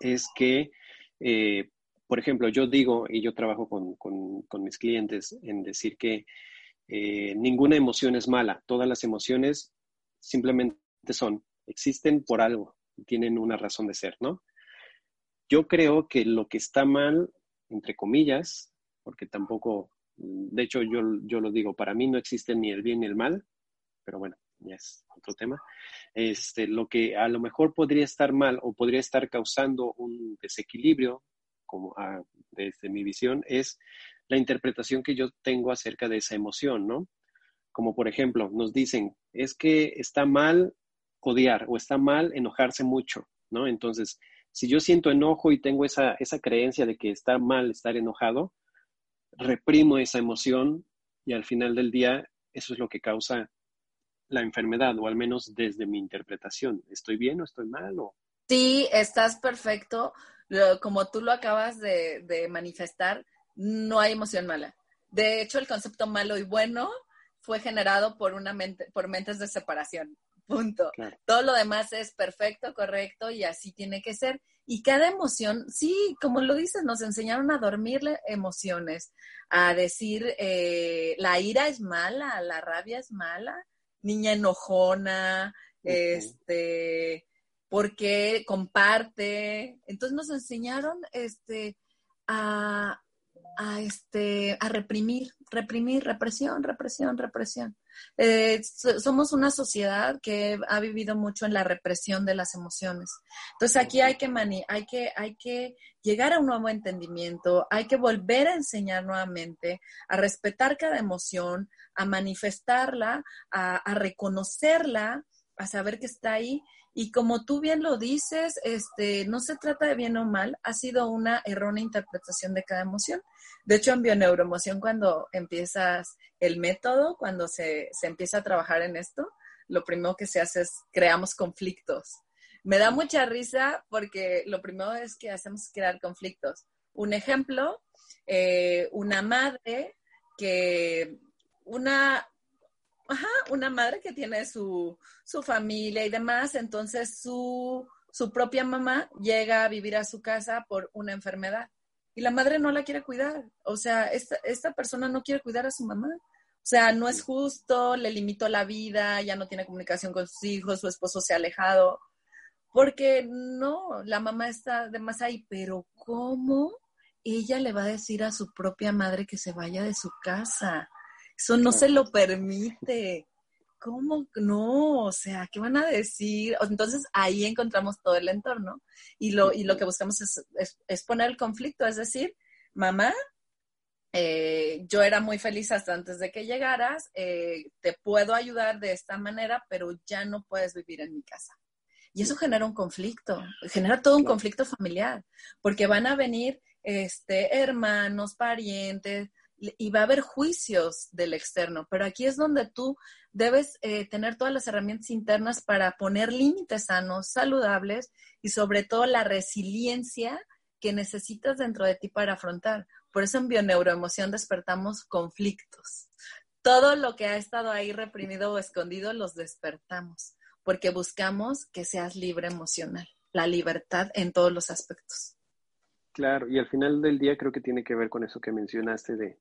es que eh, por ejemplo, yo digo, y yo trabajo con, mis clientes en decir que eh, ninguna emoción es mala, todas las emociones simplemente son, existen por algo, tienen una razón de ser, ¿no? Yo creo que lo que está mal, entre comillas, porque tampoco, de hecho yo, yo lo digo, para mí no existe ni el bien ni el mal, pero bueno, ya es otro tema. Este, lo que a lo mejor podría estar mal o podría estar causando un desequilibrio como ah, desde mi visión, es la interpretación que yo tengo acerca de esa emoción, ¿no? Como por ejemplo, nos dicen, es que está mal odiar o está mal enojarse mucho, ¿no? Entonces, si yo siento enojo y tengo esa, esa creencia de que está mal estar enojado, reprimo esa emoción y al final del día eso es lo que causa la enfermedad, o al menos desde mi interpretación. ¿Estoy bien o estoy mal? O... Sí, estás perfecto como tú lo acabas de, manifestar, no hay emoción mala. De hecho, el concepto malo y bueno fue generado por una mente, por mentes de separación. Punto. Todo lo demás es perfecto, correcto y así tiene que ser. Y cada emoción, sí, como lo dices, nos enseñaron a dormirle emociones, a decir eh, la ira es mala, la rabia es mala, niña enojona, este, porque comparte. Entonces nos enseñaron este, a, este, a reprimir, reprimir, represión, represión, represión. Eh, somos una sociedad que ha vivido mucho en la represión de las emociones. Entonces aquí hay que, hay que, hay que llegar a un nuevo entendimiento, hay que volver a enseñar nuevamente a respetar cada emoción, a manifestarla, a, a reconocerla, a saber que está ahí y como tú bien lo dices, este, no se trata de bien o mal, ha sido una errónea interpretación de cada emoción. De hecho, en bioneuroemoción, cuando empiezas el método, cuando se, se empieza a trabajar en esto, lo primero que se hace es creamos conflictos. Me da mucha risa porque lo primero es que hacemos crear conflictos. Un ejemplo, eh, una madre que una, ajá, una madre que tiene su, su familia y demás, entonces su, su propia mamá llega a vivir a su casa por una enfermedad y la madre no la quiere cuidar. O sea, esta, esta persona no quiere cuidar a su mamá. O sea, no es justo, le limitó la vida, ya no tiene comunicación con sus hijos, su esposo se ha alejado, porque no, la mamá está de más ahí, pero ¿cómo ella le va a decir a su propia madre que se vaya de su casa? Eso no se lo permite. ¿Cómo no? O sea, ¿qué van a decir? Entonces ahí encontramos todo el entorno y lo, y lo que buscamos es, poner el conflicto, es decir, mamá, eh, yo era muy feliz hasta antes de que llegaras, eh, te puedo ayudar de esta manera, pero ya no puedes vivir en mi casa. Y eso genera un conflicto, genera todo un conflicto familiar, porque van a venir este, hermanos, parientes, y va a haber juicios del externo, pero aquí es donde tú debes eh, tener todas las herramientas internas para poner límites sanos, saludables y sobre todo la resiliencia que necesitas dentro de ti para afrontar. Por eso en bioneuroemoción despertamos conflictos. Todo lo que ha estado ahí reprimido o escondido los despertamos, porque buscamos que seas libre emocional, la libertad en todos los aspectos. Claro, y al final del día creo que tiene que ver con eso que mencionaste de,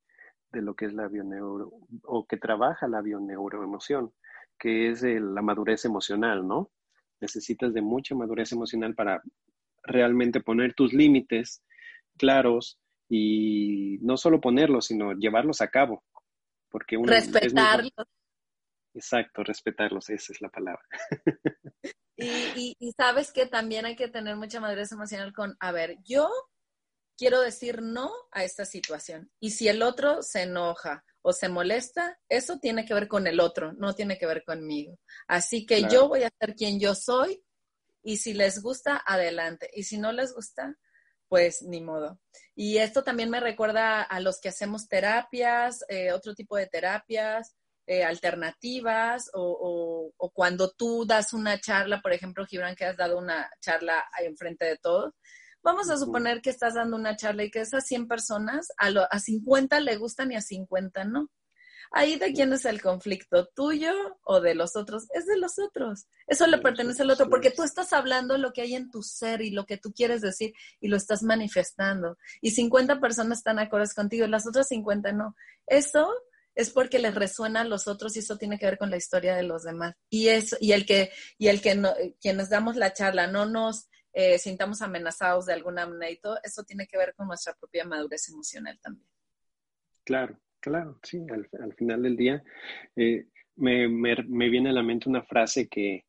de lo que es la bioneuro, o que trabaja la bioneuroemoción, que es la madurez emocional, ¿no? Necesitas de mucha madurez emocional para realmente poner tus límites claros y no solo ponerlos, sino llevarlos a cabo. Porque uno Respetarlos. Exacto, respetarlos, esa es la palabra. <laughs> y, y sabes que también hay que tener mucha madurez emocional con, a ver, yo quiero decir no a esta situación. Y si el otro se enoja o se molesta, eso tiene que ver con el otro, no tiene que ver conmigo. Así que yo voy a ser quien yo soy y si les gusta, adelante. Y si no les gusta, pues ni modo. Y esto también me recuerda a los que hacemos terapias, eh, otro tipo de terapias. Eh, alternativas o, o, cuando tú das una charla, por ejemplo, Gibran, que has dado una charla enfrente de todos, Vamos a suponer que estás dando una charla y que esas 100 personas, a, lo, a 50 le gustan y a 50 no. Ahí de quién es el conflicto, tuyo o de los otros. Es de los otros. Eso le pertenece al otro porque tú estás hablando lo que hay en tu ser y lo que tú quieres decir y lo estás manifestando. Y 50 personas están acordes contigo y las otras 50 no. Eso es porque les resuena a los otros y eso tiene que ver con la historia de los demás. Y eso, y el que, y el que no, quienes damos la charla no nos eh, sintamos amenazados de alguna manera y todo, eso tiene que ver con nuestra propia madurez emocional también. Claro, claro, sí, al, final del día eh, me, me, viene a la mente una frase que,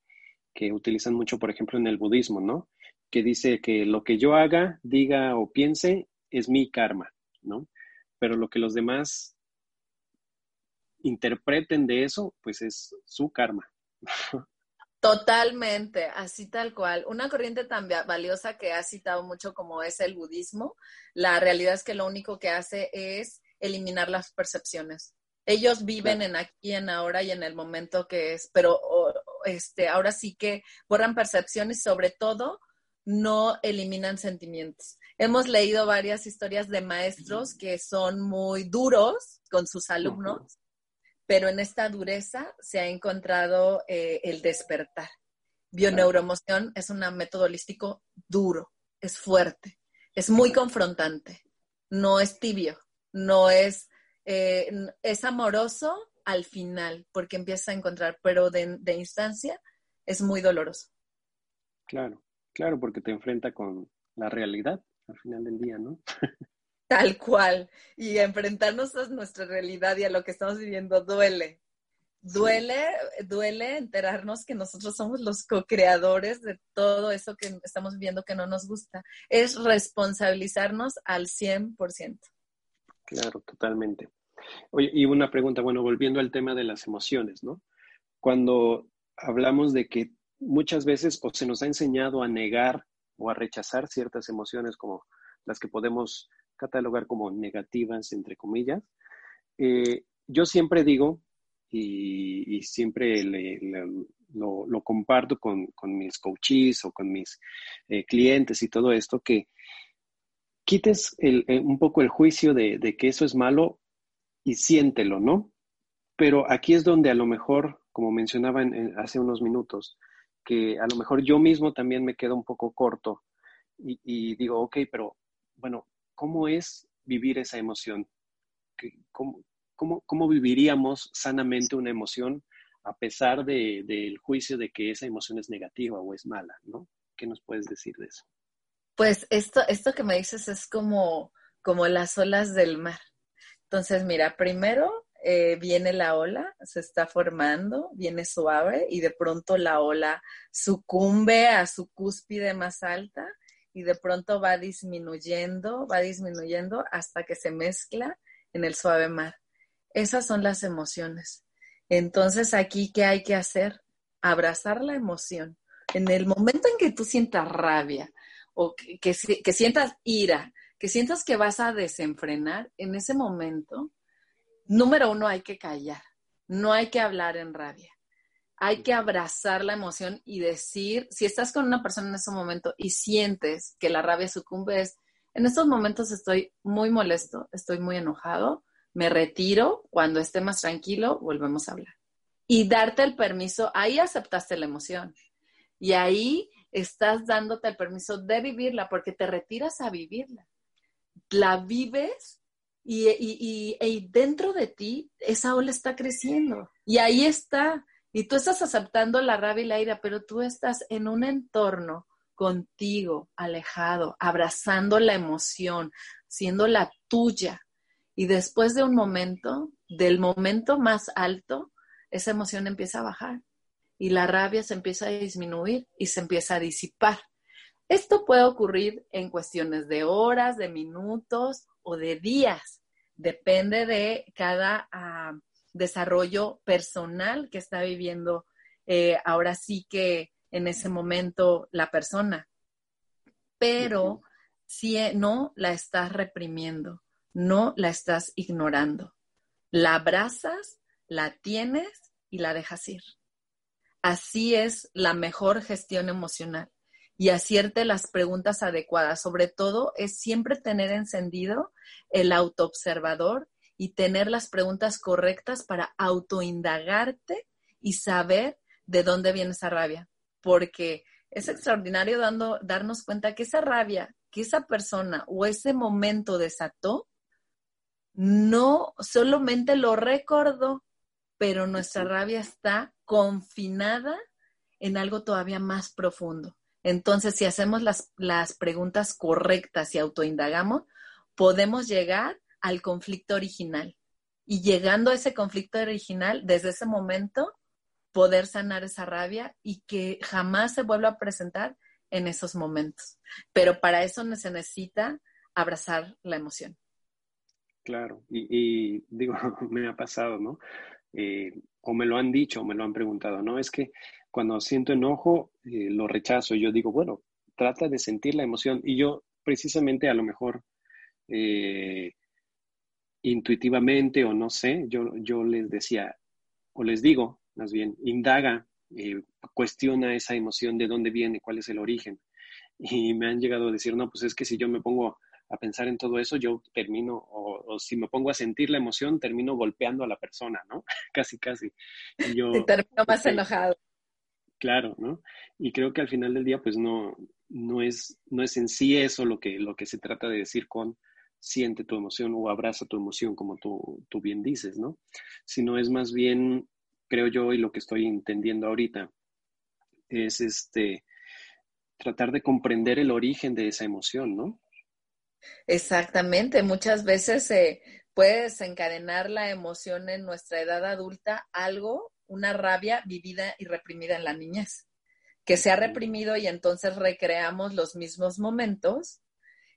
que utilizan mucho, por ejemplo, en el budismo, ¿no? Que dice que lo que yo haga, diga o piense es mi karma, ¿no? Pero lo que los demás interpreten de eso, pues es su karma. <laughs> Totalmente, así tal cual. Una corriente tan valiosa que ha citado mucho como es el budismo, la realidad es que lo único que hace es eliminar las percepciones. Ellos viven en aquí, en ahora y en el momento que es, pero este, ahora sí que borran percepciones y sobre todo no eliminan sentimientos. Hemos leído varias historias de maestros que son muy duros con sus alumnos pero en esta dureza se ha encontrado eh, el despertar. Bioneuroemoción es un método holístico duro, es fuerte, es muy confrontante, no es tibio, no es, eh, es amoroso al final, porque empieza a encontrar, pero de, de instancia es muy doloroso. Claro, claro, porque te enfrenta con la realidad al final del día, ¿no? <laughs> Tal cual. Y enfrentarnos a nuestra realidad y a lo que estamos viviendo duele. duele, duele enterarnos que nosotros somos los co-creadores de todo eso que estamos viendo que no nos gusta. Es responsabilizarnos al 100%. Claro, totalmente. Oye, y una pregunta, bueno, volviendo al tema de las emociones, ¿no? Cuando hablamos de que muchas veces o se nos ha enseñado a negar o a rechazar ciertas emociones como las que podemos catalogar como negativas, entre comillas, eh, yo siempre digo, y, siempre lo, comparto con, mis coaches o con mis eh, clientes y todo esto, que quites eh, un poco el juicio de, de, que eso es malo y siéntelo, ¿no? Pero aquí es donde a lo mejor, como mencionaba hace unos minutos, que a lo mejor yo mismo también me quedo un poco corto y, digo, ok, pero bueno, ¿cómo es vivir esa emoción? ¿Cómo, cómo, viviríamos sanamente una emoción a pesar del juicio de que esa emoción es negativa o es mala, ¿no? ¿Qué nos puedes decir de eso? Pues esto, esto que me dices es como, como las olas del mar. Entonces, mira, primero eh, viene la ola, se está formando, viene suave y de pronto la ola sucumbe a su cúspide más alta y de pronto va disminuyendo, va disminuyendo hasta que se mezcla en el suave mar. Esas son las emociones. Entonces, aquí, ¿qué hay que hacer? Abrazar la emoción. En el momento en que tú sientas rabia o que, que sientas ira, que sientas que vas a desenfrenar, en ese momento, número uno, hay que callar, no hay que hablar en rabia. Hay que abrazar la emoción y decir, si estás con una persona en ese momento y sientes que la rabia sucumbe, es, en estos momentos estoy muy molesto, estoy muy enojado, me retiro, cuando esté más tranquilo, volvemos a hablar. Y darte el permiso, ahí aceptaste la emoción. Y ahí estás dándote el permiso de vivirla porque te retiras a vivirla. La vives y, dentro de ti esa ola está creciendo y ahí está. Y tú estás aceptando la rabia y la ira, pero tú estás en un entorno contigo, alejado, abrazando la emoción, siendo la tuya. Y después de un momento, del momento más alto, esa emoción empieza a bajar y la rabia se empieza a disminuir y se empieza a disipar. Esto puede ocurrir en cuestiones de horas, de minutos o de días. Depende de cada ah, desarrollo personal que está viviendo eh, ahora sí que en ese momento la persona. Pero si no la estás reprimiendo, no la estás ignorando. La abrazas, la tienes y la dejas ir. Así es la mejor gestión emocional y hacerte las preguntas adecuadas. Sobre todo es siempre tener encendido el autoobservador y tener las preguntas correctas para autoindagarte y saber de dónde viene esa rabia. Porque es extraordinario dando, darnos cuenta que esa rabia que esa persona o ese momento desató, no solamente lo recordó, pero nuestra rabia está confinada en algo todavía más profundo. Entonces, si hacemos las, las preguntas correctas y autoindagamos, podemos llegar al conflicto original. Y llegando a ese conflicto original, desde ese momento, poder sanar esa rabia y que jamás se vuelva a presentar en esos momentos. Pero para eso se necesita abrazar la emoción. Claro, y, digo, <laughs> me ha pasado, ¿no? Eh, o me lo han dicho, o me lo han preguntado, ¿no? Es que cuando siento enojo, eh, lo rechazo. Yo digo, bueno, trata de sentir la emoción. Y yo, precisamente, a lo mejor, eh, intuitivamente o no sé, yo, yo les decía, o les digo, más bien, indaga, cuestiona esa emoción, de dónde viene, cuál es el origen. Y me han llegado a decir, no, pues es que si yo me pongo a pensar en todo eso, yo termino, o, si me pongo a sentir la emoción, termino golpeando a la persona, ¿no? <laughs> casi, casi. Y yo, termino más enojado. Claro, ¿no? Y creo que al final del día, pues no, no, es, no es en sí eso lo que, lo que se trata de decir con siente tu emoción o abraza tu emoción, como tú, tú bien dices, ¿no? Sino es más bien, creo yo, y lo que estoy entendiendo ahorita, es este, tratar de comprender el origen de esa emoción, ¿no? Exactamente, muchas veces puede desencadenar la emoción en nuestra edad adulta algo, una rabia vivida y reprimida en la niñez, que se ha reprimido y entonces recreamos los mismos momentos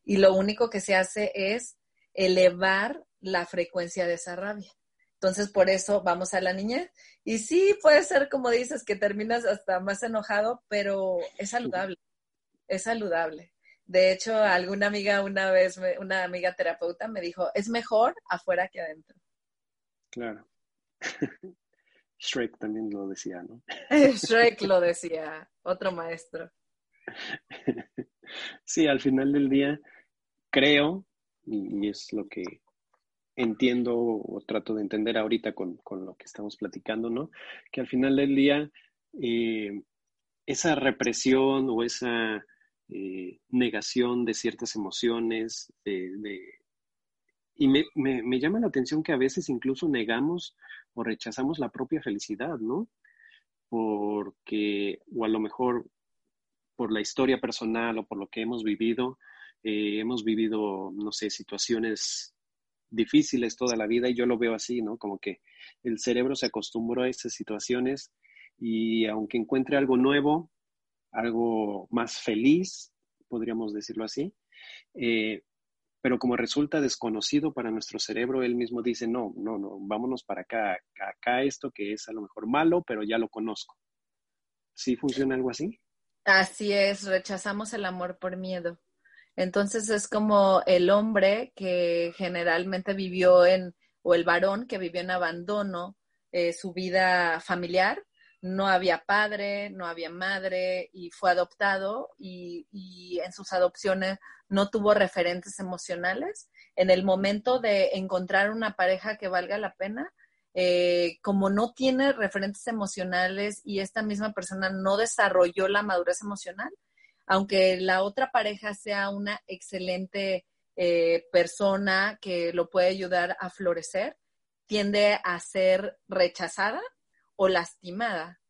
y lo único que se hace es elevar la frecuencia de esa rabia. Entonces, por eso vamos a la niñez. Y sí, puede ser como dices, que terminas hasta más enojado, pero es saludable, es saludable. De hecho, alguna amiga una vez, una amiga terapeuta me dijo, es mejor afuera que adentro. Claro. <laughs> Shrek también lo decía, ¿no? <laughs> Shrek <laughs> lo decía, otro maestro. Sí, al final del día creo, y, es lo que entiendo o trato de entender ahorita con, lo que estamos platicando, ¿no? Que al final del día eh, esa represión o esa eh, negación de ciertas emociones, y me, me, llama la atención que a veces incluso negamos o rechazamos la propia felicidad, ¿no? Porque, o a lo mejor por la historia personal o por lo que hemos vivido, eh, hemos vivido, no sé, situaciones difíciles toda la vida y yo lo veo así, ¿no? Como que el cerebro se acostumbró a esas situaciones y aunque encuentre algo nuevo, algo más feliz, podríamos decirlo así. Eh, pero como resulta desconocido para nuestro cerebro, él mismo dice, no, no, no, vámonos para acá, acá esto que es a lo mejor malo, pero ya lo conozco. ¿Sí funciona algo así? Así es, rechazamos el amor por miedo. Entonces es como el hombre que generalmente vivió en, o el varón que vivió en abandono eh, su vida familiar, no había padre, no había madre y fue adoptado y, en sus adopciones no tuvo referentes emocionales. En el momento de encontrar una pareja que valga la pena, eh, como no tiene referentes emocionales y esta misma persona no desarrolló la madurez emocional, aunque la otra pareja sea una excelente eh, persona que lo puede ayudar a florecer, tiende a ser rechazada o lastimada.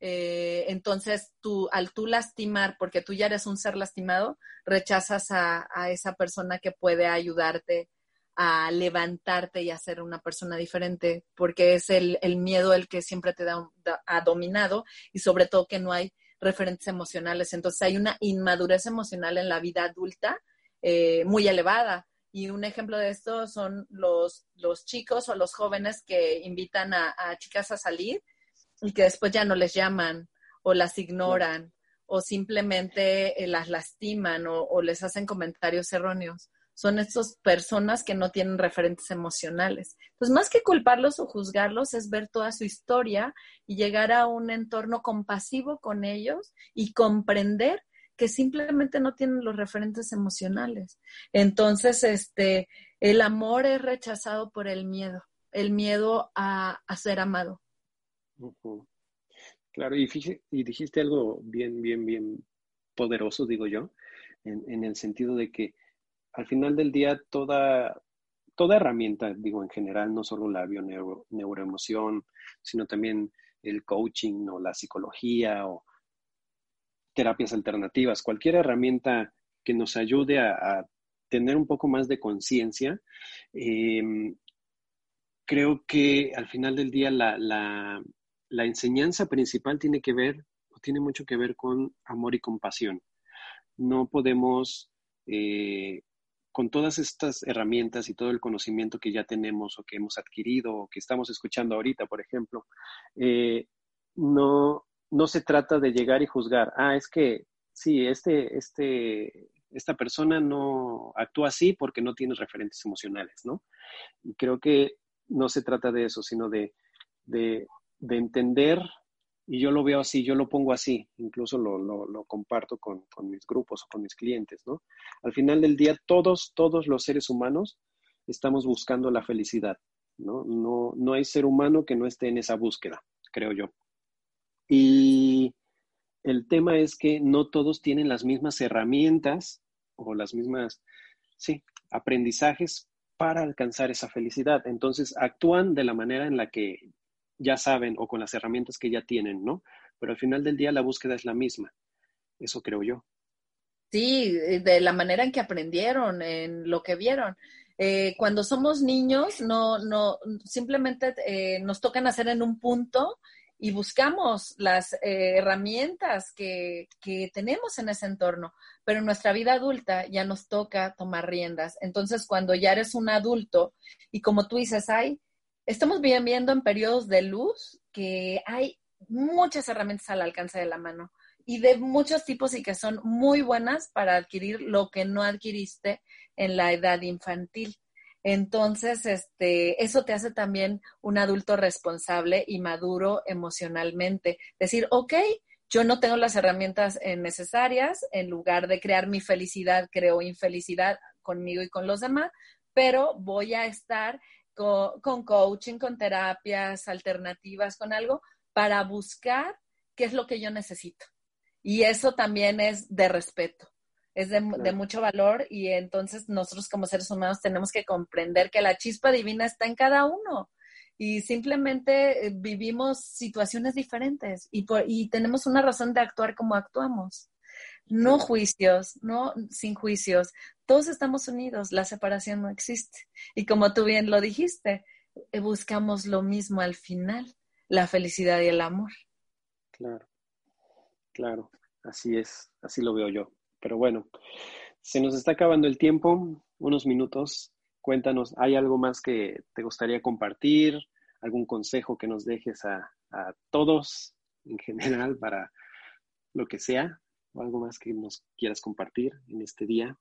Eh, entonces, tú, al tú lastimar, porque tú ya eres un ser lastimado, rechazas a, esa persona que puede ayudarte a levantarte y a ser una persona diferente, porque es el, miedo el que siempre te da, ha dominado y sobre todo que no hay referentes emocionales. Entonces hay una inmadurez emocional en la vida adulta eh, muy elevada. Y un ejemplo de esto son los, los chicos o los jóvenes que invitan a, chicas a salir y que después ya no les llaman o las ignoran o simplemente eh, las lastiman o, les hacen comentarios erróneos. Son estas personas que no tienen referentes emocionales. Pues más que culparlos o juzgarlos es ver toda su historia y llegar a un entorno compasivo con ellos y comprender que simplemente no tienen los referentes emocionales. Entonces, este, el amor es rechazado por el miedo, el miedo a, ser amado. Claro, y, y dijiste algo bien, bien, bien poderoso, digo yo, en, el sentido de que al final del día toda, toda herramienta, digo en general, no solo la neuroemoción, sino también el coaching o la psicología o terapias alternativas, cualquier herramienta que nos ayude a, tener un poco más de conciencia, em, creo que al final del día la, la, enseñanza principal tiene que ver, o tiene mucho que ver con amor y compasión. No podemos, eh, con todas estas herramientas y todo el conocimiento que ya tenemos o que hemos adquirido o que estamos escuchando ahorita, por ejemplo, eh, no, no se trata de llegar y juzgar, ah, es que sí, este, este, esta persona no actúa así porque no tiene referentes emocionales, ¿no? Y creo que no se trata de eso, sino de, de, entender, y yo lo veo así, yo lo pongo así, incluso lo, lo, comparto con, con, mis grupos o con mis clientes, ¿no? Al final del día, todos, todos los seres humanos estamos buscando la felicidad, ¿no? No, no hay ser humano que no esté en esa búsqueda, creo yo. Y el tema es que no todos tienen las mismas herramientas o las mismas, sí, aprendizajes para alcanzar esa felicidad. Entonces actúan de la manera en la que ya saben o con las herramientas que ya tienen, ¿no? Pero al final del día la búsqueda es la misma. Eso creo yo. Sí, de la manera en que aprendieron, en lo que vieron. Eh, cuando somos niños, no, no, simplemente eh, nos toca nacer en un punto y buscamos las eh, herramientas que, que, tenemos en ese entorno, pero en nuestra vida adulta ya nos toca tomar riendas. Entonces, cuando ya eres un adulto y como tú dices, hay, estamos viviendo en periodos de luz que hay muchas herramientas al alcance de la mano y de muchos tipos y que son muy buenas para adquirir lo que no adquiriste en la edad infantil. Entonces, este, eso te hace también un adulto responsable y maduro emocionalmente. Decir, ok, yo no tengo las herramientas necesarias, en lugar de crear mi felicidad, creo infelicidad conmigo y con los demás, pero voy a estar con, con coaching, con terapias alternativas, con algo, para buscar qué es lo que yo necesito. Y eso también es de respeto, es de, mucho valor y entonces nosotros como seres humanos tenemos que comprender que la chispa divina está en cada uno y simplemente eh, vivimos situaciones diferentes y, y tenemos una razón de actuar como actuamos. No juicios, no sin juicios. Todos estamos unidos, la separación no existe. Y como tú bien lo dijiste, eh, buscamos lo mismo al final, la felicidad y el amor. Claro. Claro, así es, así lo veo yo. Pero bueno, se nos está acabando el tiempo, unos minutos. Cuéntanos, ¿hay algo más que te gustaría compartir? ¿Algún consejo que nos dejes a, todos en general para lo que sea? ¿O algo más que nos quieras compartir en este día?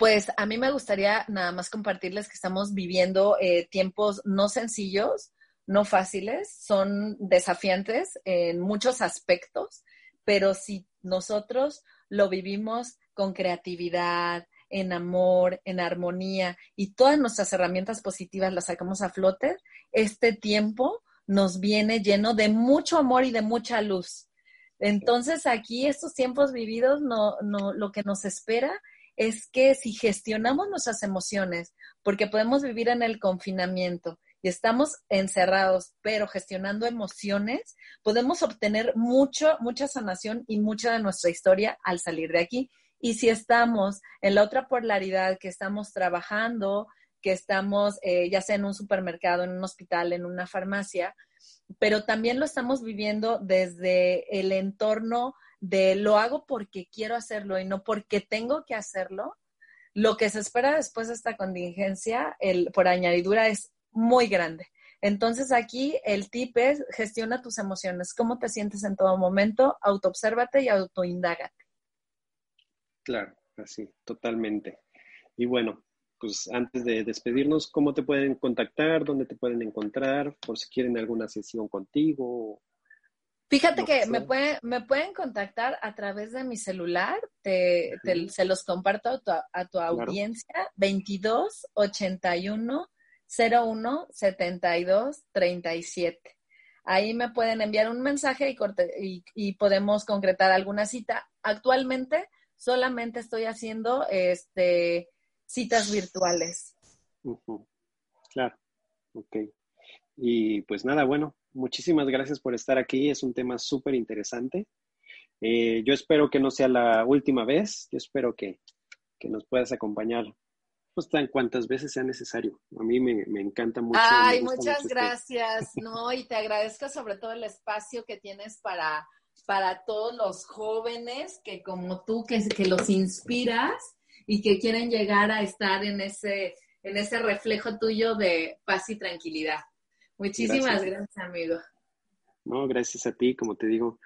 Pues a mí me gustaría nada más compartirles que estamos viviendo eh, tiempos no sencillos, no fáciles, son desafiantes en muchos aspectos, pero si nosotros lo vivimos con creatividad, en amor, en armonía y todas nuestras herramientas positivas las sacamos a flote, este tiempo nos viene lleno de mucho amor y de mucha luz. Entonces aquí estos tiempos vividos no, no, lo que nos espera es que si gestionamos nuestras emociones, porque podemos vivir en el confinamiento y estamos encerrados, pero gestionando emociones, podemos obtener mucho, mucha sanación y mucha de nuestra historia al salir de aquí. Y si estamos en la otra polaridad que estamos trabajando, que estamos eh, ya sea en un supermercado, en un hospital, en una farmacia, pero también lo estamos viviendo desde el entorno de lo hago porque quiero hacerlo y no porque tengo que hacerlo. Lo que se espera después de esta contingencia, el, por añadidura, es muy grande. Entonces aquí el tip es gestiona tus emociones, cómo te sientes en todo momento, autoobsérvate y autoindágate. Claro, así, totalmente. Y bueno, pues antes de despedirnos, ¿cómo te pueden contactar? ¿Dónde te pueden encontrar? Por si quieren alguna sesión contigo. Fíjate que me, me pueden contactar a través de mi celular, te, se los comparto a tu, a tu audiencia, 22 81 01 72 37. Ahí me pueden enviar un mensaje y, y, podemos concretar alguna cita. Actualmente solamente estoy haciendo este, citas virtuales. Claro, ok. Y pues nada, bueno, muchísimas gracias por estar aquí. Es un tema súper interesante. Eh, yo espero que no sea la última vez. Yo espero que, que nos puedas acompañar pues tan cuantas veces sea necesario. A mí me, encanta mucho. Ay, muchas este gracias. <laughs> No, y te agradezco sobre todo el espacio que tienes para, para todos los jóvenes que como tú, que, que los inspiras y que quieren llegar a estar en ese, en ese reflejo tuyo de paz y tranquilidad. Muchísimas gracias, gracias amigo. No, gracias a ti, como te digo.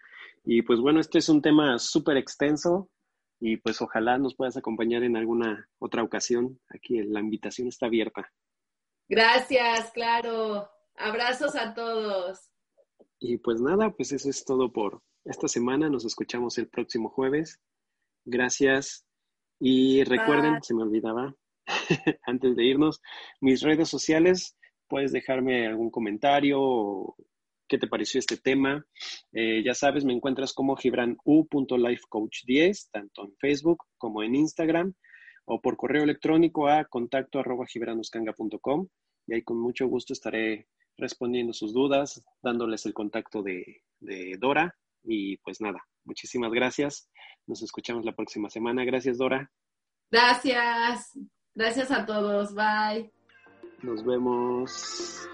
Y pues bueno, este es un tema súper extenso y pues ojalá nos puedas acompañar en alguna otra ocasión. Aquí la invitación está abierta. Gracias, claro. Abrazos a todos. Y pues nada, pues eso es todo por esta semana. Nos escuchamos el próximo jueves. Gracias. Y recuerden, se me olvidaba, <laughs> antes de irnos, mis redes sociales, puedes dejarme algún comentario qué te pareció este tema. Eh, ya sabes, me encuentras como gibranu.lifecoach10, tanto en Facebook como en Instagram, o por correo electrónico a contacto arroba gibranoscanga.com y ahí con mucho gusto estaré respondiendo sus dudas, dándoles el contacto de Dora. Y pues nada, muchísimas gracias. Nos escuchamos la próxima semana. Gracias, Dora. Gracias. Gracias a todos. Bye. Nos vemos.